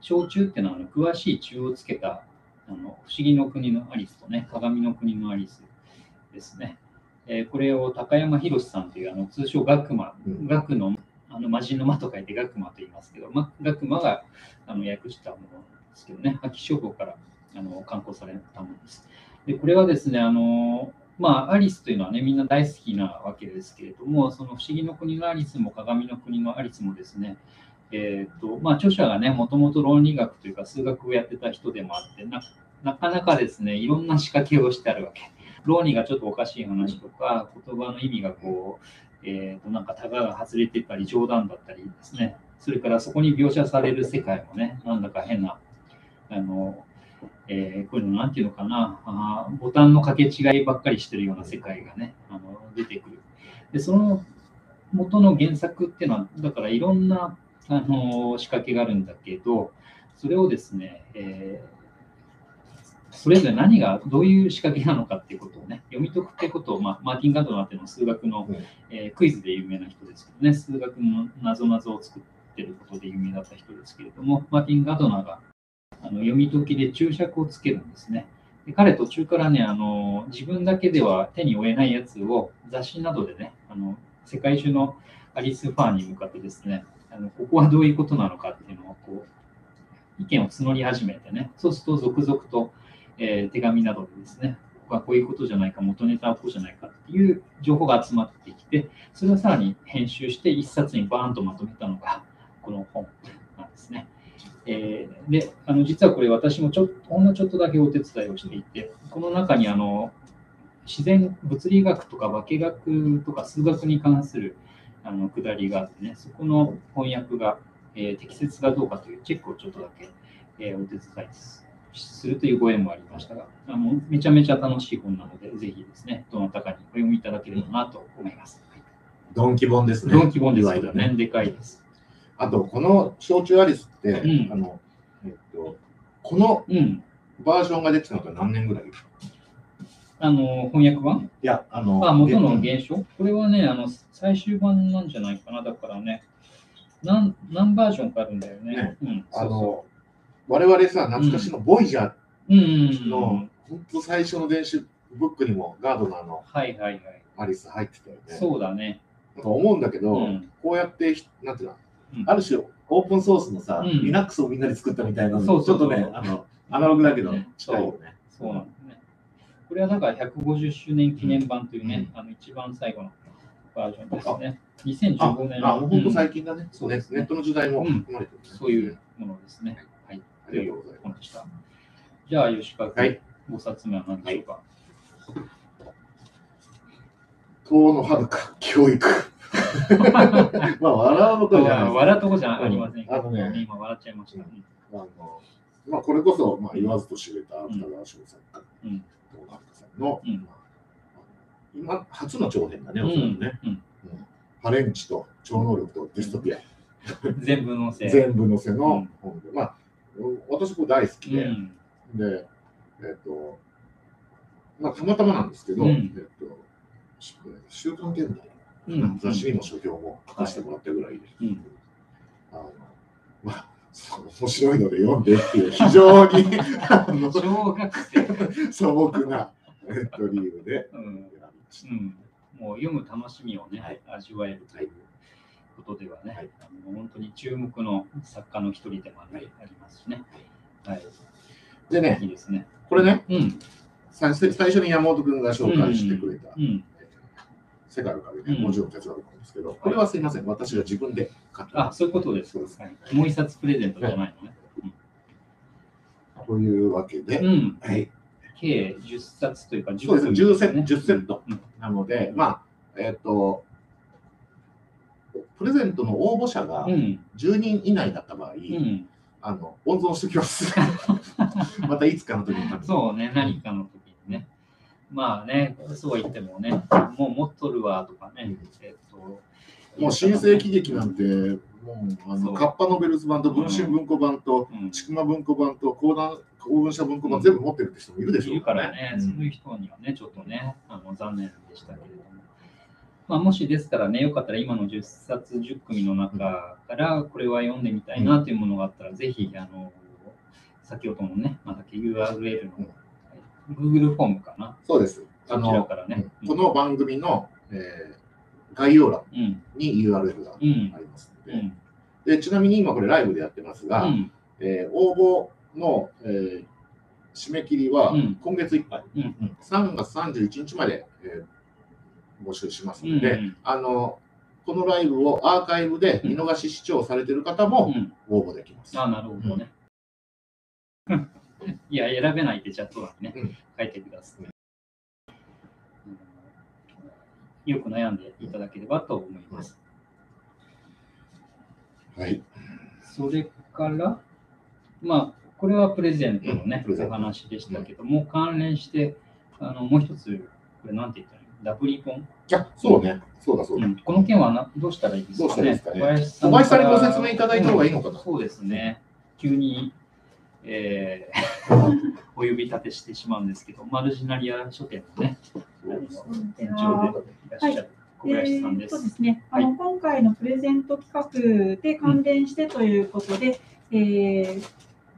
焼酎っていうのはあの詳しい中をつけたあの不思議の国のアリスとね、鏡の国のアリスですね。えーこれを高山博さんというあの通称学魔、うん学のあの魔人の間と書いて学魔と言いますけど、ま、学魔があの訳したものですけどね、秋書房からあの刊行されたものです。で、これはですね、あの、まあ、アリスというのはね、みんな大好きなわけですけれども、その不思議の国のアリスも鏡の国のアリスもですね、えーとまあ、著者がね、もともと論理学というか数学をやってた人でもあってな、なかなかですね、いろんな仕掛けをしてあるわけ。論理がちょっとおかしい話とか、言葉の意味がこう、えーとなんかタガが外れてたり、冗談だったりですね、それからそこに描写される世界もね、なんだか変な、あの、えーこういうのなんていうのかなあ、ボタンの掛け違いばっかりしてるような世界がね、あの出てくる。で、その元の原作っていうのは、だからいろんなあの仕掛けがあるんだけど、それをですね、えーそれぞれ何がどういう仕掛けなのかっていうことをね、読み解くってことを、まあ、マーティン・ガードナーっていうのは数学の、うんえークイズで有名な人ですけどね、数学の謎々を作ってることで有名だった人ですけれども、マーティン・ガードナーがあの読み解きで注釈をつけるんですね。で彼途中からねあの、自分だけでは手に負えないやつを雑誌などでね、あの世界中のアリスファンに向かってですね、あのここはどういうことなのかっていうのをこう意見を募り始めてね、そうすると続々と、えー手紙などでですね、ここはこういうことじゃないか、元ネタはこうじゃないかっていう情報が集まってきて、それをさらに編集して一冊にバーンとまとめたのがこの本なんですね。えーで、あの実はこれ私もちょっとほんのちょっとだけお手伝いをしていて、この中にあの自然物理学とか化学とか数学に関するあのくだりがあってね、そこの翻訳が、えー適切かどうかというチェックをちょっとだけ、えーお手伝いですするというご縁もありましたが、あのめちゃめちゃ楽しい本なので、ぜひですね、どなたかにお読みいただければなと思います。ドンキ本ですね。ドンキ本ですけどね、でかいです。あと、この焼酎アリスって、うんあの、えっと、このうん。バージョンが出てたのが何年ぐらい？いあの、翻訳版？や、あの、あ、元ので原書？これはね、あの、最終版なんじゃないかな？だからね、何何バージョンかあるんだよね。ねうん。あの、我々さ、懐かしのボイジャーの、うん。本当最初の電子ブックにもガードナーのはいはいはい。アリス入ってたよね。そうだね。なんか思うんだけど、うんこうやってひ、なんていうの、うんある種、オープンソースのさ、うん Linux をみんなで作ったみたいなの、そうちょっとね、あの、アナログだけど、近いよね。そうなんですね。これはだから150周年記念版というね、あの一番最後のバージョンですね。あ、2015年あもう本当うん最近だね。そうですねネットの時代もうん含まれてるね、そういうものですね。はい。ありがとうございました。じゃあ、吉川君、はい。5冊目は何でしょうか？遠野遥教育。[LAUGHS] まあ、笑うことじゃない笑うとこじゃありませんあのね。今笑っちゃいました。うん。あのまあ、これこそ、まあ、言わずと知れた芥川賞作家、うん。遠野遥さんの、うん。まあ今、初の長編だね、うおそらくね。ん。うん。ハレンチと超能力とディストピア、[LAUGHS] 全部のせい。全部のせの本で、まあ、私、これ大好きで、うん。で、えっ、と、まあ、たまたまなんですけど、うん。えっ、と、し週刊現代、うん。雑誌にも書評も書かせてもらったぐらいで、うん。あの、まあ、面白いので読んでっていう、非常に [LAUGHS] あの小学生、素朴な、えっと、理由でうん。うん、もう読む楽しみをね、はい。味わえるということではね、はいあの本当に注目の作家の一人でもあり,、ますしね。はい。でねいいですね。これね、うん。最最初に山本君が紹介してくれた、うん。世界の壁ね、うんもちろん哲学なんですけど、これはすいません、私が自分で買った。あ、そういうことです。はいもう一冊プレゼントじゃないのね。というわけで、うん。はい、計10冊というか10そうですね、10セット、ね10セットうんなので、まあ、えっ、と、プレゼントの応募者がうん。10人以内だった場合、うん。あの温存しておきます。[LAUGHS] またいつかの時にそうね、何かの時にね。まあね、そう言ってもね、もう持っとるわとかね。えっと、もう新世紀劇なんて、もうあのカッパノベルズ版と文春文庫版と、うん、ちくま文庫版と講談公文社文庫版全部持ってるって人もいるでしょいうるからね、そういう人にはね、ちょっとね、あの残念でしたけれども。まあ、もしですからね、よかったら今の10冊10組の中から、これは読んでみたいなというものがあったら、ぜひ、あの、先ほどのね、まだけ URL の、Google フォームかな、そうです。あそちらのからね。この番組の、えー概要欄うん、に URL があうん、りますので,、うん、で、ちなみに今これライブでやってますが、うん、えー応募の、えー締め切りはうん。今月いっぱい、うん。うん3月31日まで、えー募集しますうん、ので、あのこのライブをアーカイブで見逃し視聴されている方うもん、応募できます。あ、なるほどね。いや、選べないってチャット欄にね、うん書いてください。うんよく悩んでいただければと思います。はい。それから、まあ、これはプレゼントのね、お話でしたけども、関連して、あのもう一つ、これなんて言ったらいいの？ダブリポン、あ、そうね。そうだそうだ。うんこの件はなどうしたらいいですかねどうしたらいいですかね小林小林さんにご説明いただいた方がいいのかなうんそうですね。急に、えー [LAUGHS] お呼び立てしてしまうんですけど、マルジナリア書店のね、あの店長でいらっしゃる小林さんです。えーそうですね。あの、今回のプレゼント企画で関連してということで、えー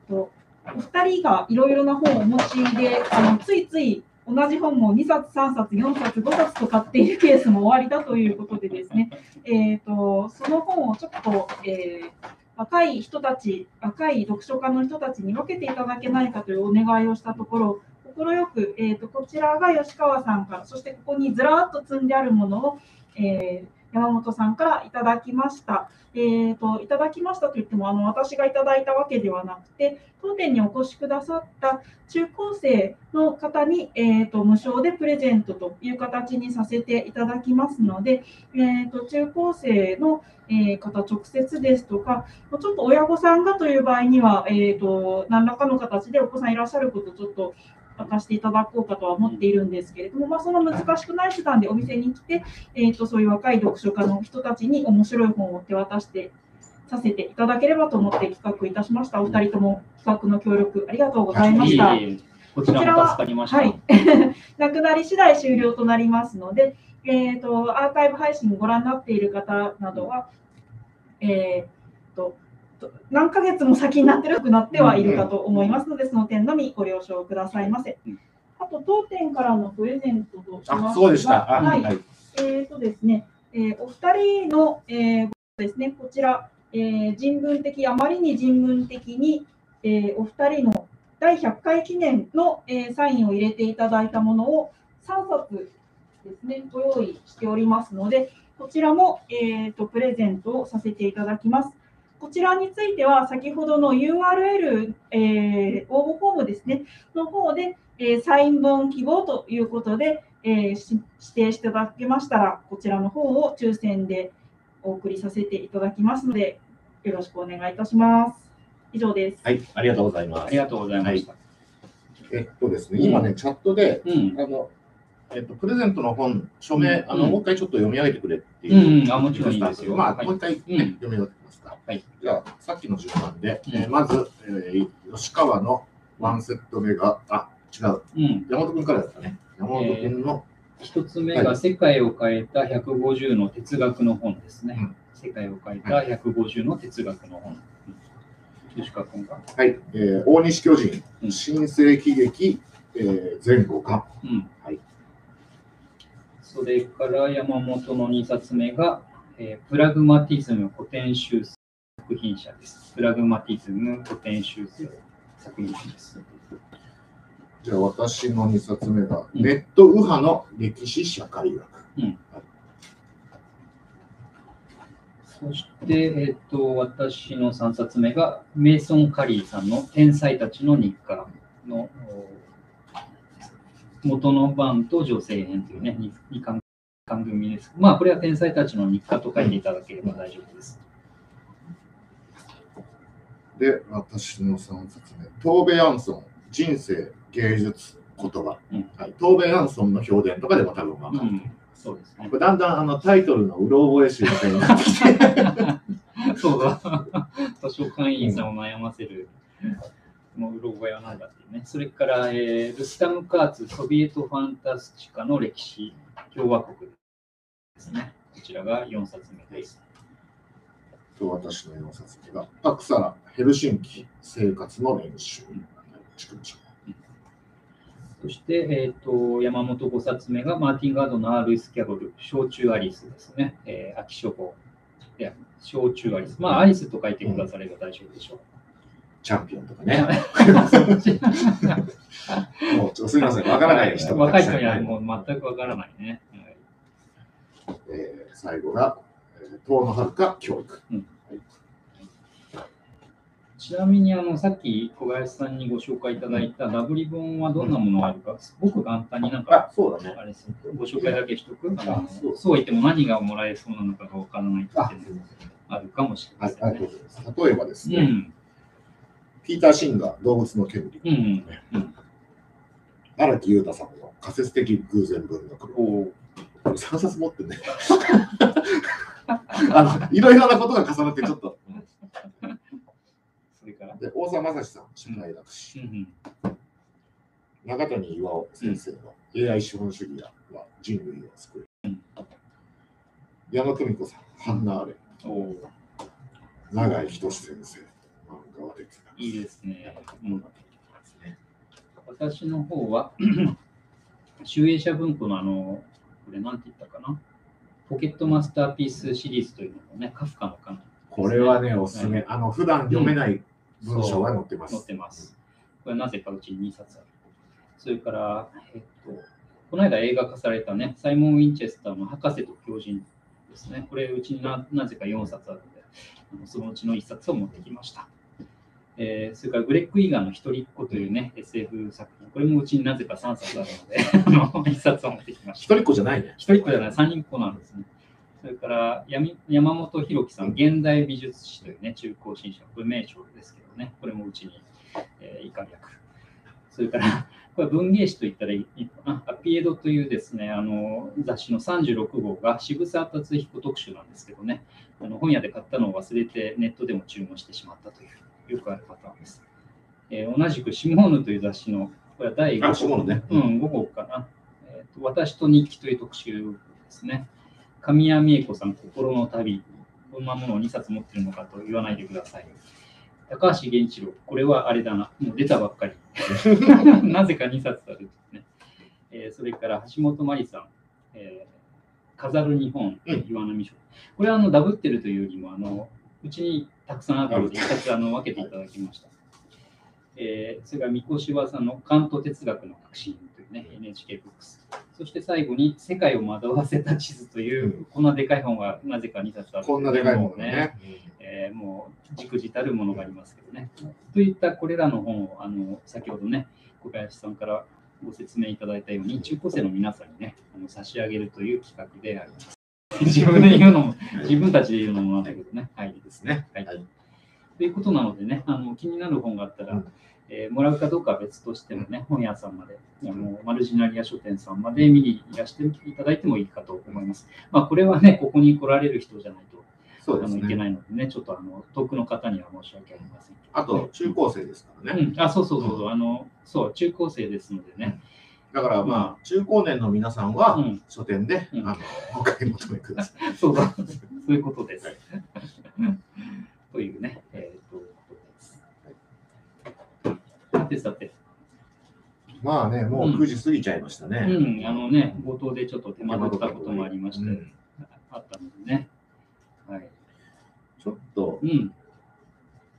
とお二人がいろいろな本をお持ちで、あのついつい同じ本も2冊、3冊、4冊、5冊と買っているケースも終わりだということでですね、えー、とその本をちょっと、えー若い人たち、若い読書家の人たちに分けていただけないかというお願いをしたところ、快く、えー、とこちらが吉川さんから、そしてここにずらーっと積んであるものを、えー山本さんからいただきました。えー、といただきましたといってもあの私がいただいたわけではなくて当店にお越しくださった中高生の方に、えー、と無償でプレゼントという形にさせていただきますので、えー、と中高生の、え方直接ですとかちょっと親御さんがという場合には、えー、と何らかの形でお子さんいらっしゃることちょっと明かしていただこうかとは思っているんですけれども、まあ、その難しくない手段でお店に来て、えー、とそういう若い読書家の人たちに面白い本を手渡してさせていただければと思って企画いたしました。お二人とも企画の協力ありがとうございました。えこちらも助かりました。はい、[LAUGHS] なくなり次第終了となりますので、えー、とアーカイブ配信ご覧になっている方などは、えー、とと何ヶ月も先になってるくなってはいるかと思いますので、その点のみご了承くださいませうん。あと、当店からのプレゼントとしまそうでした。あはいはい。えーとですね、えーお二人の、えーですね、こちら、えー人文的、あまりに人文的に、えーお二人の第100回記念の、えーサインを入れていただいたものを3冊ですね、ご用意しておりますので、こちらも、えーとプレゼントをさせていただきます。こちらについては、先ほどの URL、えー応募フォームですね、の方で、えーサイン本希望ということで、えーし指定していただけましたら、こちらの方を抽選でお送りさせていただきますので、よろしくお願いいたします。以上です。はい、ありがとうございますあり。がとうございました。えっとですね、今ね、チャットで、うん。あの、えっと、プレゼントの本、署名、あの、うんもう一回ちょっと読み上げてくれってうんいう。うんあもちろんいいですよまあ、はいもう一回、ねうん読み上げてみますか。はい。じゃあ、さっきの順番で、うんえーまず、えー吉川のワンセット目が、あ、違う。うん。山本君からだったね。山本君の、一つ目がはい世界を変えた150の哲学の本ですね。うん世界を変えた150の哲学の本。うん吉川君が？はい、えー大西巨人、うん新世紀劇、えー前後巻。うん。はい。それから山本の2冊目が、えープラグマティズム古典修正作品者です。プラグマティズム古典修正作品者です。じゃあ私の2冊目が、うんネット右派の歴史社会学。そして、えっと、私の3冊目が、メイソン・カリーさんの天才たちの日課のお元の版と女性編というね、2, 二巻巻組です。まあ、これは天才たちの日課と書いていただければ大丈夫です。で、私の3冊目、トーベ・ヤンソン、人生、芸術、言葉。うんはい、トーベ・ヤンソンの評伝とかでも多分分かる。うん、そうですねだんだんあのタイトルのうろ覚え集みたいになってきて、[LAUGHS] そうだ。図書館員さんを悩ませる、もううろ覚えはなんだっていうね。それから、えールスタム・カーツ、ソビエト・ファンタスチカの歴史共和国ですね。こちらが4冊目です。と私の4冊目が、アクサラ、ヘルシンキ、生活の練習。そして、えー、と山本5冊目がマーティン・ガードナー・ルイス・キャロル、焼酎アリスですね。えー、秋書房で焼酎アリス。まあ、アリスと書いてくだされば大丈夫でしょう。チャンピオンとかね。ね [LAUGHS] もうちょっとすみません、わからない人が若い人にはもう全くわからないね。はいえー最後が、えー遠野遥教育。ちなみにあのさっき小林さんにご紹介いただいたダブリ本はどんなものがあるか、すごく簡単になんか、あ、そうだね。あれご紹介だけしとく？あそうそう言っても何がもらえそうなのかがわからないっていうあ、のがあるかもしれまはい、せんね。例えばですね、うん。ピーター・シンガー、動物の権利。うんうん。荒木裕太さんの仮説的偶然文学。おーこれ3冊持ってね。[LAUGHS] あのいろいろなことが重なってちょっと。それから。で大沢雅史さん、社会学史。うん中谷岩尾先生の AI 資本主義は人類を救う。矢野久美子さん、ハンナ・アーレンうん。おー永井均先生。いいですね。うん。私の方は、集英社文庫のあの、これなんて言ったかな？ポケットマスターピースシリーズというのをね、カフカのかな。これはね、おすすめ。はあの、普段読めない文章が載ってます。載ってます。これなぜかうちに2冊ある。それから、えっと、この間映画化されたね、サイモン・ウィンチェスターの博士と狂人ですね。これうちにななぜか4冊あるので、あのそのうちの1冊を持ってきました。えーそれからグレッグ・イーガンの一人っ子というね、SF 作品。これもうちになぜか3冊あるので、[LAUGHS] あの1冊を持ってきました。一人っ子じゃないね。一人っ子じゃない、三人っ子なんですね。それから闇山本博樹さん、現代美術史というね、中高新書、これ名著ですけどね、これもうちに、えー、以下略。それから、これ文芸誌と言ったらいいのかな、アピエドというですね、あの雑誌の36号が渋沢達彦特集なんですけどね、あの本屋で買ったのを忘れてネットでも注文してしまったという、よくあるパターンです。えー同じく、シモーヌという雑誌の、これは第5あ、シモーヌね。うん、5号かな。えーと私と日記という特集ですね。神谷美恵子さん、心の旅。こんなものを2冊持ってるのかと言わないでください。高橋源一郎、これはあれだな。もう出たばっかり。[LAUGHS] なぜか2冊ある、ねえーそれから橋本真理さん、えー飾る日本、うん岩波書。これはあのダブってるというよりも、あのうちにたくさんあるので、1冊あの分けていただきました。えーそれから三越柴さんの関東哲学の革新というね、NHK ブックス。そして最後に世界を惑わせた地図という、うんこんなでかい本がなぜか2冊あるこんなでかいものうね。えーもう、じくじたるものがありますけどね。といったこれらの本を、あの先ほどね、小林さんからご説明いただいたように、中高生の皆さんにね、あの差し上げるという企画であります。[LAUGHS] 自分で言うのも、自分たちで言うのもなんだけどね。はい。ですね。はいはいということなのでね、あの気になる本があったら、うんえーもらうかどうかは別としてもね、本屋さんまで、あのマルジナリア書店さんまで見にいらしていただいてもいいかと思います。まあ、これはね、ここに来られる人じゃないとそうですあのいけね。ないのでね、ちょっとあの遠くの方には申し訳ありません。あと、中高生ですからね。うん、あ、そうそうそうそう、あの、そう、中高生ですのでね。だからまあ、中高年の皆さんはうん、書店で、うんあのお買い求めください。[LAUGHS] そうだ、そういうことです。はい [LAUGHS] というね、えっ、と、ことです。さてさて、まあね、もう9時過ぎちゃいましたね。うん、あのね、冒頭でちょっと手間取ったこともありまして、うんあったのでね。はい。ちょっとうん、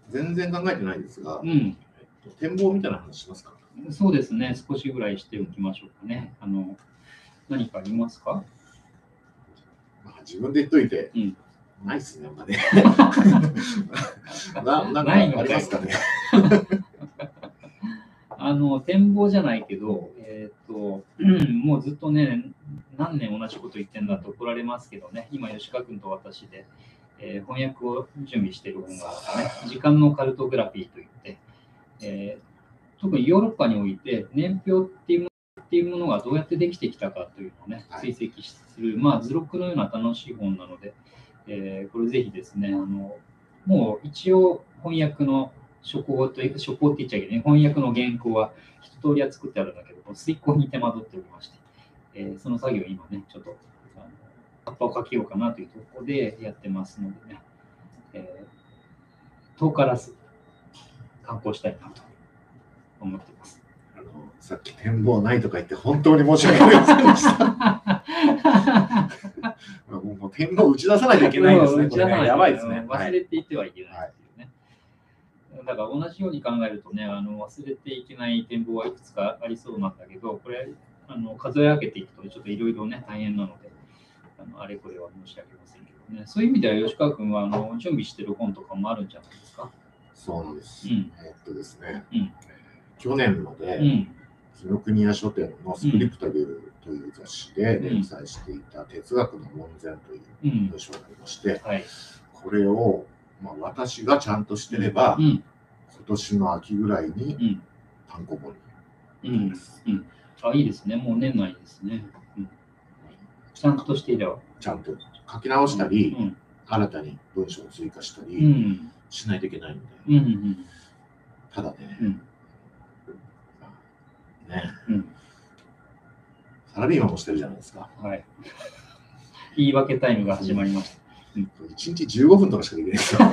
全然考えてないですが、展望みたいな話しますか？そうですね、少しぐらいしておきましょうかね。あの何かありますか？まあ、自分で言っといて、うん。ないっすね、まだね。[LAUGHS] ななんかありますかね？[LAUGHS] あの展望じゃないけど、えっ、と、う [CLEARS THROAT] んもうずっとね、何年同じこと言ってんだと怒られますけどね、今、吉川君と私で、えー翻訳を準備している本があってね、時間のカルトグラフィーといって、えー特にヨーロッパにおいて、年表っていうものっていうものがどうやってできてきたかというのをね、はい。追跡する、まあ、図録のような楽しい本なので、えーこれぜひですね、あのもう一応翻訳の書稿という書稿って言っちゃいけない、翻訳の原稿は一通りは作ってあるんだけど、遂行に手間取っておりまして、えーその作業を今ね、ちょっとあの葉っぱをかけようかなというところでやってますのでね、えー遠からず観光したいなと思ってます。あのさっき展望ないとか言って本当に申し訳ありませんでした。[LAUGHS] もう展望打ち出さないといけないですね。打ち出さないやばいですね。忘れていってはいけないっていうね。だから同じように考えるとね、あの忘れていけない展望はいくつかありそうなんだけど、これ、あの数え上げていくとちょっといろいろね、大変なので、あのあれこれは申し訳ませんけどね。そういう意味では吉川君はあの準備してる本とかもあるんじゃないですか？そうなんです。うんえっとですね、うん去年まで、うん。紀ノ国屋書店のスクリプタビルという雑誌で連載していた哲学の門前といううん文。章がありまして、はい。これを、まあ、私がちゃんとしてれば、うん。今年の秋ぐらいにうん。単行本にうん。うん。あ、いいですね。もう年内ですね。うん。ちゃんとしていれば。ちゃんと書き直したり、うん。新たに文章を追加したうりん。しないといけないので、うん。うん。ただね、うん。ね、うん。サラリーマンもしてるじゃないですか。はい。[LAUGHS] 言い訳タイムが始まりまし1日15分とかしかできないですよ。[LAUGHS]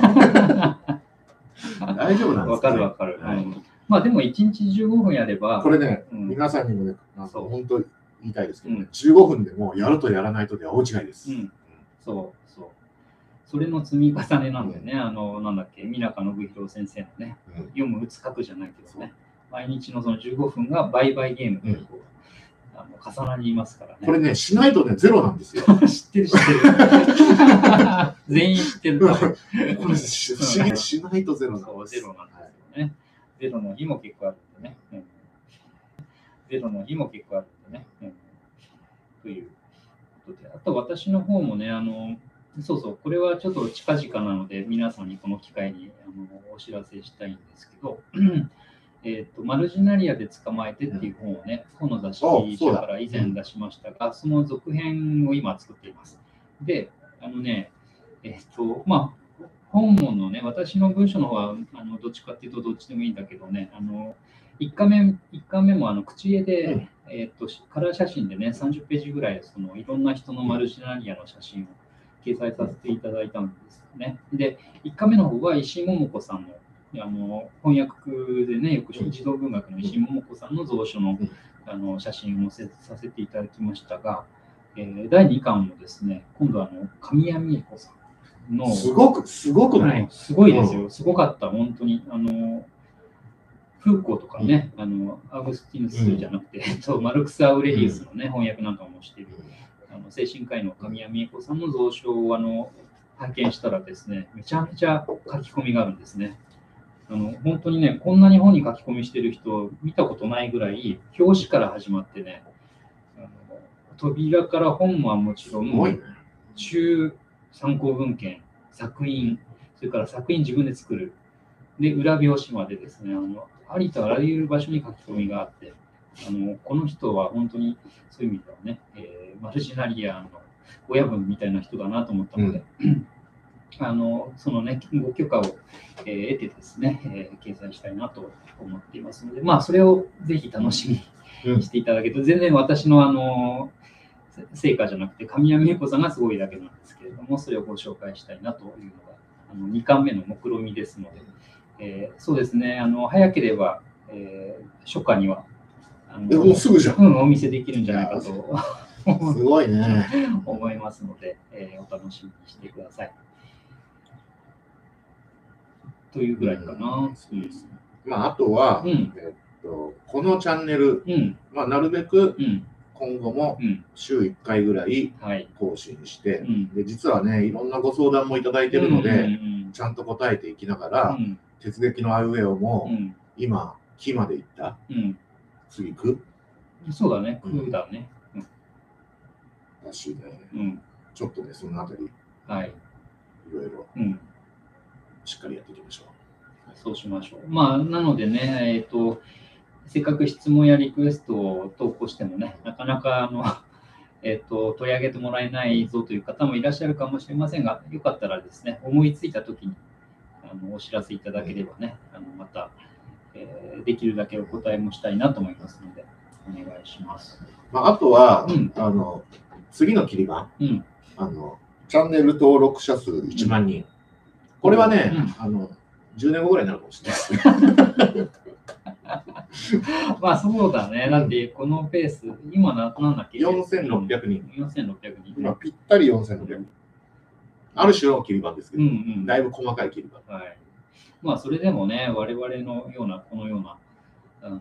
大丈夫なんた。わですか、ね、かるわかる。はいうんまあでも1日15分やれば、これね、うん皆さんにもね、なんかそう本当言いたいですけどね、うん15分でもやるとやらないとでは大違いです。うん、そうそう。それの積み重ねなんだよね。あの、なんだっけ、三中信弘先生のね、うん読む、打つ、書くじゃないけどね、毎日のその15分が売買ゲームとこう、あの重なりますからね。これね、しないとね、ゼロなんですよ。知ってる知ってる。[LAUGHS] 全員知ってる。[LAUGHS] これしししないとゼロなんです。ゼロなんですよね。ゼロの日も結構あるんでね。うんゼロの日も結構あるんでね。うんということで、あと私の方もね、あの、そうそう、これはちょっと近々なので、皆さんにこの機会にあのお知らせしたいんですけど、えっと、マルジナリアで捕まえてっていう本をね、本の雑誌から以前出しましたが、その続編を今作っています。で、あのね、えっと、まあ、本文のね、私の文章の方は、あのどっちかっていうとどっちでもいいんだけどね、あの、1巻目、一巻目もあの口絵で、うんえっと、カラー写真でね、30ページぐらい、そのいろんな人のマルジナリアの写真を掲載させていただいたんですよね。で、1巻目の方は石井桃子さんのあの翻訳でね、よく児童文学の石井桃子さんの蔵書のうん。あの写真を載せさせていただきましたが、えー第2巻もですね、今度はあの神谷美恵子さんの、すごく、すごくなはいい、すごいですよ、すごかった、本当に。あのフーコーとかね、あのアウグスティヌスじゃなくて、えっとマルクス・アウレリウスの、ね翻訳なんかもしているあの精神科医の神谷美恵子さんの蔵書をあの拝見したらですね、めちゃめちゃ書き込みがあるんですね。あの本当にね、こんなに本に書き込みしてる人見たことないぐらい、表紙から始まってね、あの扉から本はもちろん。中参考文献、作品、それから作品自分で作る。で、裏表紙までですね、あのありとあらゆる場所に書き込みがあって、あのこの人は本当にそういう意味ではね、えーマルジナリアの親分みたいな人だなと思ったので、あのそのね、ご許可を、えー得てですね、えー掲載したいなと思っていますので、まあ、それをぜひ楽しみにしていただけると、全然私のあのせ成果じゃなくて、神谷美恵子さんがすごいだけなんですけれども、それをご紹介したいなというのが、あの2巻目の目論見みですので、えーそうですね、あの早ければ、えー初夏にはあのえ、もうすぐじゃん。うん、お見せできるんじゃないかとすごいね。[LAUGHS] 思いますので、えーお楽しみにしてください。というぐらいかな。そうですねまあ、あとは、うんえっと、このチャンネル、うん。まあ、なるべくうん。今後もうん。週1回ぐらいはい。更新して、うん。で実はね、いろんなご相談もいただいてるので、うんちゃんと答えていきながうら、ん。鉄撃のアイウェオも、うん。今、木まで行った、うん。次、区うん。そうだね。うん空だね。うんだしね、うん。ちょっとね、そのあたり、いはい。ろいろうん。しっかりやっていきましょそうしましょう。まあ、なのでね、えっ、と、せっかく質問やリクエストを投稿してもね、なかなかあの、[LAUGHS] えっと取り上げてもらえないぞという方もいらっしゃるかもしれませんが、よかったらですね、思いついたときにあのお知らせいただければね、あのまた、えーできるだけお答えもしたいなと思いますので、お願いします。う。まあ、あとは、うんあの、次の切り板、うん。あの、チャンネル登録者数1万人。これはね、あの、10年後ぐらいになるかもしれないですね。[LAUGHS] まあそうだね。だってこのペース、今ななんだっけ？4600人。4600人。今、ぴったり4600人。ある種の切り板ですけうんど、うん。だいぶ細かい切り板。はい。まあ、それでもね、我々のような、このような、あの、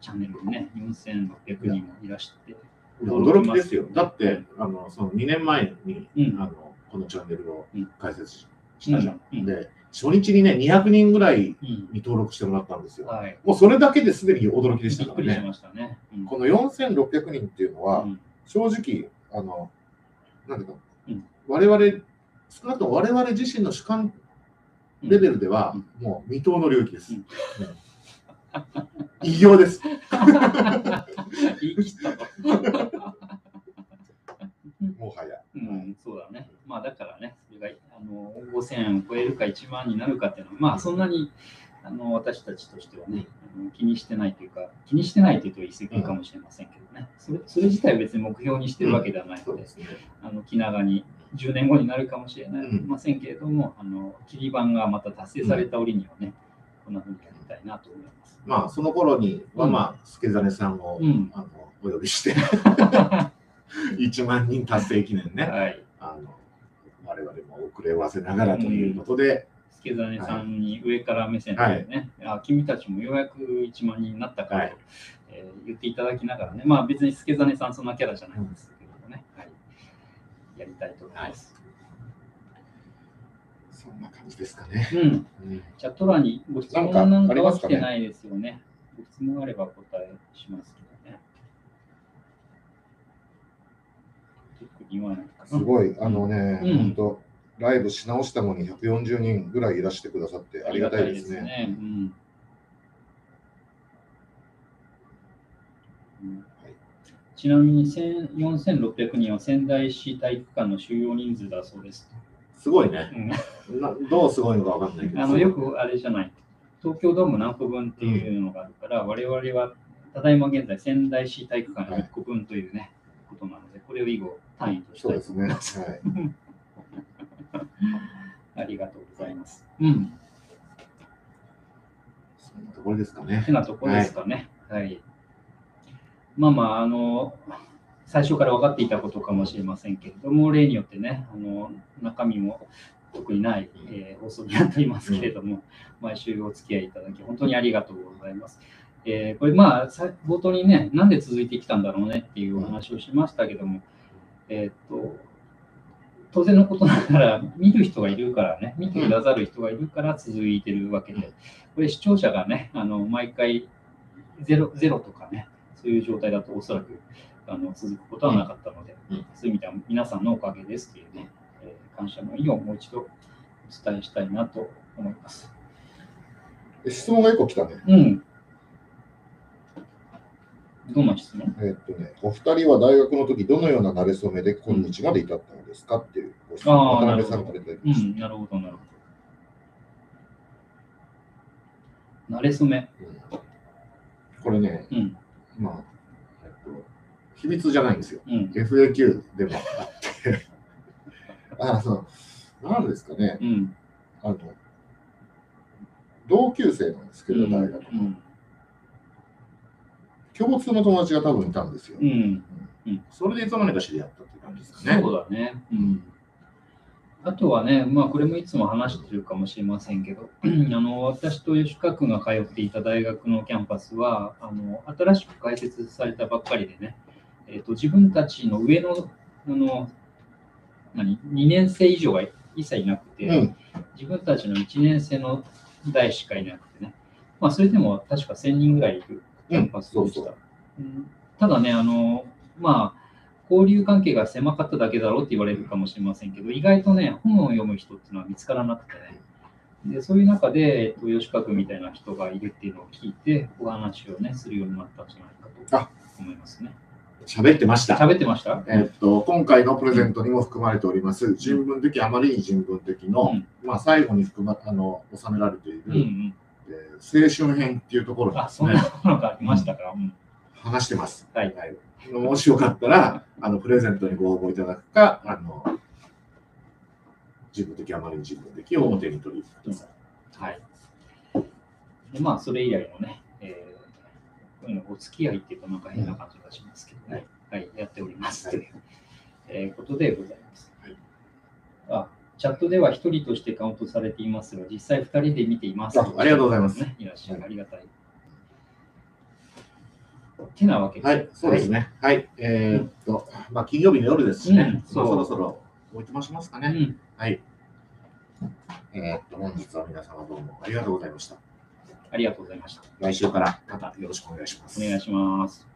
チャンネルにね、4600人もいらして、驚きですよ。だって、あの、その2年前に、うんあの、このチャンネルをうん開設ししたじゃん。うんうんで、初日にね、200人ぐらいうん。に登録してもらったんですよ。はい。もうそれだけですでに驚きでしたからね。ましたね。うんこの4600人っていうのは、うん正直、あの、なんていうか、うん我々、少なくとも我々自身の主観レベルでは、もう未踏の領域です。うんうん異業です。[LAUGHS] [LAUGHS] もはや。うん、そうだね。まあだからね、5000円を超えるか1万になるかっていうのは、まあそんなにあの私たちとしてはね、気にしてないというか、気にしてないというと言い過ぎかもしれませんけどね、それそれ自体は別に目標にしてるわけではないので、うん、あの気長に10年後になるかもしれない、うん、ませんけれども、あの切り板がまた達成された折にはね、こんなふうにやりたいなと思います。まあその頃には、まあ、助真さんを、うん、あのお呼びして [LAUGHS] 1万人達成記念ね、はい、あの我々も遅ればせながらということで、助真さんに上から目線でね、あ君たちもようやく1万人になったからと、はい。えー言っていただきながらね、まあ別に助真さんそんなキャラじゃないんですけどもね、はい、やりたいと思います。そんな感じですかね。うん、うん。チャット欄にご質問なんかは来てないですよね。ご質問あれば答えしますけどすごい、あのね、うん。本当、ライブし直したのに140人ぐらいいらしてくださってありがたいですね。ちなみに1000 4600人は仙台市体育館の収容人数だそうです。すごいね。うん。などうすごいのかわかんないけど。あのよくあれじゃない、東京ドーム何個分っていうのがあるから、我々はただいま現在仙台市体育館の1個分というね、ことなので、これを以後単位としたいとそうですね。はい。[LAUGHS] ありがとうございます。うん。そんなところですかねて。なところですかね。はい。まあまあ、あの、最初から分かっていたことかもしれませんけれども、例によってね、あの中身も特にない、えー放送になっていますけれども、毎週お付き合いいただき、本当にありがとうございます。えーこれ、まあ、さ冒頭にね、なんで続いてきたんだろうねっていうお話をしましたけども、えーっと、当然のことながら、見る人がいるからね、見てくださる人がいるから続いてるわけで、これ視聴者がね、あの毎回ゼロゼロとかね、そういう状態だとおそらくあの続くことはなかったので、そういう意味では皆さんのおかげですというね、えー感謝の意をもう一度お伝えしたいなと思います。え質問が1個来たね。うん。どんな質問？えーっとね、お二人は大学の時どのような馴れ初めで今日まで至ったのですかっていうご質問あー渡辺さんからいただきました。うん、なるほど、なるほど。慣れ初め。うんこれね、うん、まあ、えっと、秘密じゃないんですよ。うん、FAQ でもあって、[LAUGHS] あの、なんですかね、うん。あの、同級生なんですけど、大学の。うん、共通の友達が多分いたんですよ。うん。それでいつの間にか知り合ったっていう感じですかね。そうだね。うん。あとはね、まあ、これもいつも話してるかもしれませんけど、[CLEARS THROAT] あの私と吉川君が通っていた大学のキャンパスは、あの新しく開設されたばっかりでね、えーと、自分たちの上のあの何2年生以上が一切いなくて、うん、自分たちの1年生の代しかいなくてね、まあ、それでも確か1000人ぐらいいるキャンパスでした。うん、ただね、あのまあ交流関係が狭かっただけだろうって言われるかもしれませんけど、意外とね、本を読む人っていうのは見つからなくてね。でそういう中で、えっと、吉川君みたいな人がいるっていうのを聞いて、お話をね、するようになったんじゃないかと思いますね。喋ってました。喋ってました？えっと、今回のプレゼントにも含まれております、人文的、あまりに人文的の、うん、まあ、最後に含まあの収められている、うんうん、えー、青春編っていうところですね。あ、そんなものがありましたか。うん、話してます。はい。はいもしよかったら、あの、プレゼントにご応募いただくか、あの、自分的、あまりに自分的を表に取りください。はい。でまあ、それ以来のね、えー、お付き合いっていうとなんか変な感じがしますけどね、はい、はい、やっておりますという、えー、ことでございます。はい、あチャットでは1人としてカウントされていますが、実際2人で見ています、ね、ありがとうございます。いらっしゃい、ありがたい。てなわけはい、そうですね。はい。えー、っと、まあ、金曜日の夜ですしね、そろそろおいとましますかね。はい。えー、っと、本日は皆様どうもありがとうございました。ありがとうございました。来週からまたよろしくお願いします。お願いします。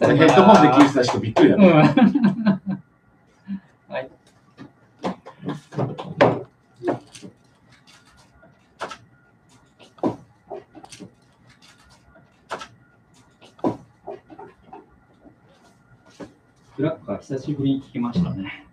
ヘッドホンで聞いてた人びっくりだね。[LAUGHS] クラッカー久しぶりに聞きましたね。